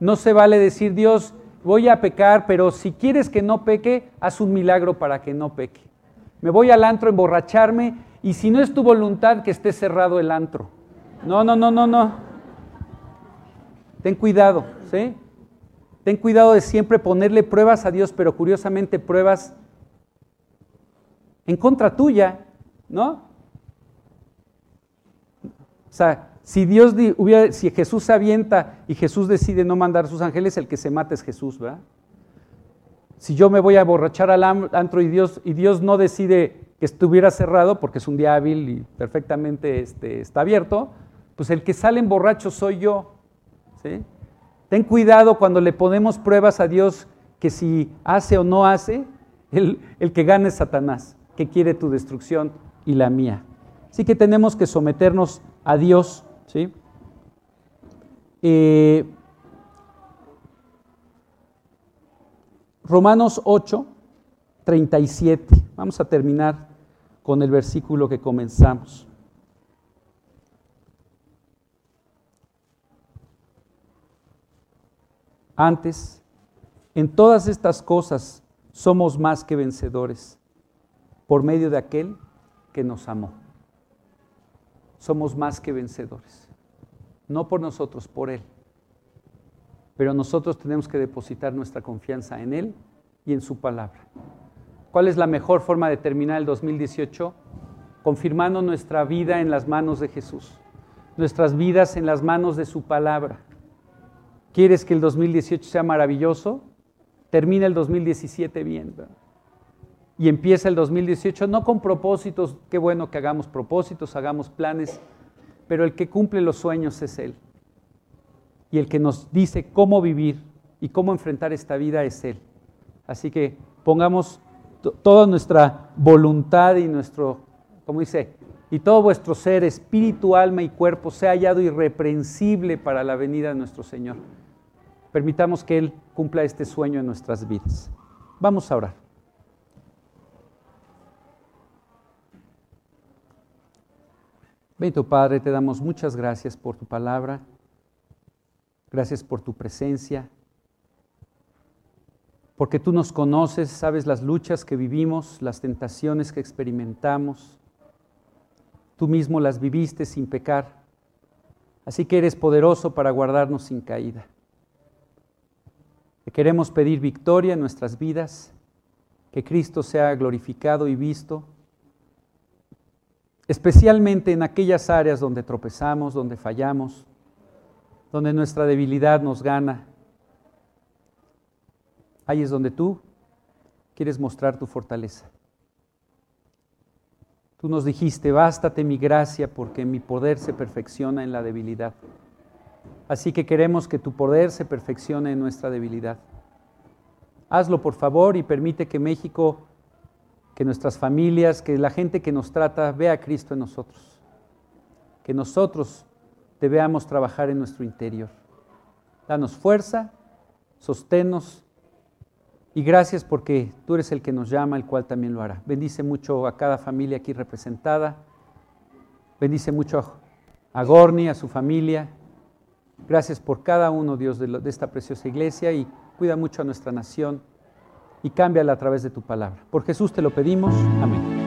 No se vale decir, Dios, voy a pecar, pero si quieres que no peque, haz un milagro para que no peque. Me voy al antro a emborracharme y si no es tu voluntad que esté cerrado el antro. No, no, no, no, no. Ten cuidado, ¿sí? Ten cuidado de siempre ponerle pruebas a Dios, pero curiosamente pruebas en contra tuya, ¿no? O sea, si Dios hubiera, si Jesús se avienta y Jesús decide no mandar sus ángeles, el que se mata es Jesús, ¿verdad? Si yo me voy a borrachar al antro y Dios, y Dios no decide que estuviera cerrado, porque es un día hábil y perfectamente este, está abierto, pues el que sale en borracho soy yo. ¿sí? Ten cuidado cuando le ponemos pruebas a Dios que si hace o no hace, el, el que gane es Satanás, que quiere tu destrucción y la mía. Así que tenemos que someternos a Dios. ¿sí? Eh, Romanos 8, 37. Vamos a terminar con el versículo que comenzamos. Antes, en todas estas cosas somos más que vencedores por medio de aquel que nos amó. Somos más que vencedores. No por nosotros, por Él. Pero nosotros tenemos que depositar nuestra confianza en Él y en su palabra. ¿Cuál es la mejor forma de terminar el 2018? Confirmando nuestra vida en las manos de Jesús, nuestras vidas en las manos de su palabra. ¿Quieres que el 2018 sea maravilloso? Termina el 2017 bien. Y empieza el 2018 no con propósitos, qué bueno que hagamos propósitos, hagamos planes, pero el que cumple los sueños es Él. Y el que nos dice cómo vivir y cómo enfrentar esta vida es Él. Así que pongamos toda nuestra voluntad y nuestro, como dice, y todo vuestro ser, espíritu, alma y cuerpo, sea hallado irreprensible para la venida de nuestro Señor. Permitamos que Él cumpla este sueño en nuestras vidas. Vamos a orar. Bendito Padre, te damos muchas gracias por tu palabra, gracias por tu presencia, porque tú nos conoces, sabes las luchas que vivimos, las tentaciones que experimentamos, tú mismo las viviste sin pecar, así que eres poderoso para guardarnos sin caída. Te queremos pedir victoria en nuestras vidas, que Cristo sea glorificado y visto especialmente en aquellas áreas donde tropezamos, donde fallamos, donde nuestra debilidad nos gana. Ahí es donde tú quieres mostrar tu fortaleza. Tú nos dijiste, bástate mi gracia porque mi poder se perfecciona en la debilidad. Así que queremos que tu poder se perfeccione en nuestra debilidad. Hazlo por favor y permite que México que nuestras familias, que la gente que nos trata vea a Cristo en nosotros, que nosotros te veamos trabajar en nuestro interior. Danos fuerza, sosténnos y gracias porque tú eres el que nos llama, el cual también lo hará. Bendice mucho a cada familia aquí representada, bendice mucho a Gorni, a su familia. Gracias por cada uno, Dios, de, esta preciosa iglesia y cuida mucho a nuestra nación y cámbiala a través de tu palabra. Por Jesús te lo pedimos. Amén.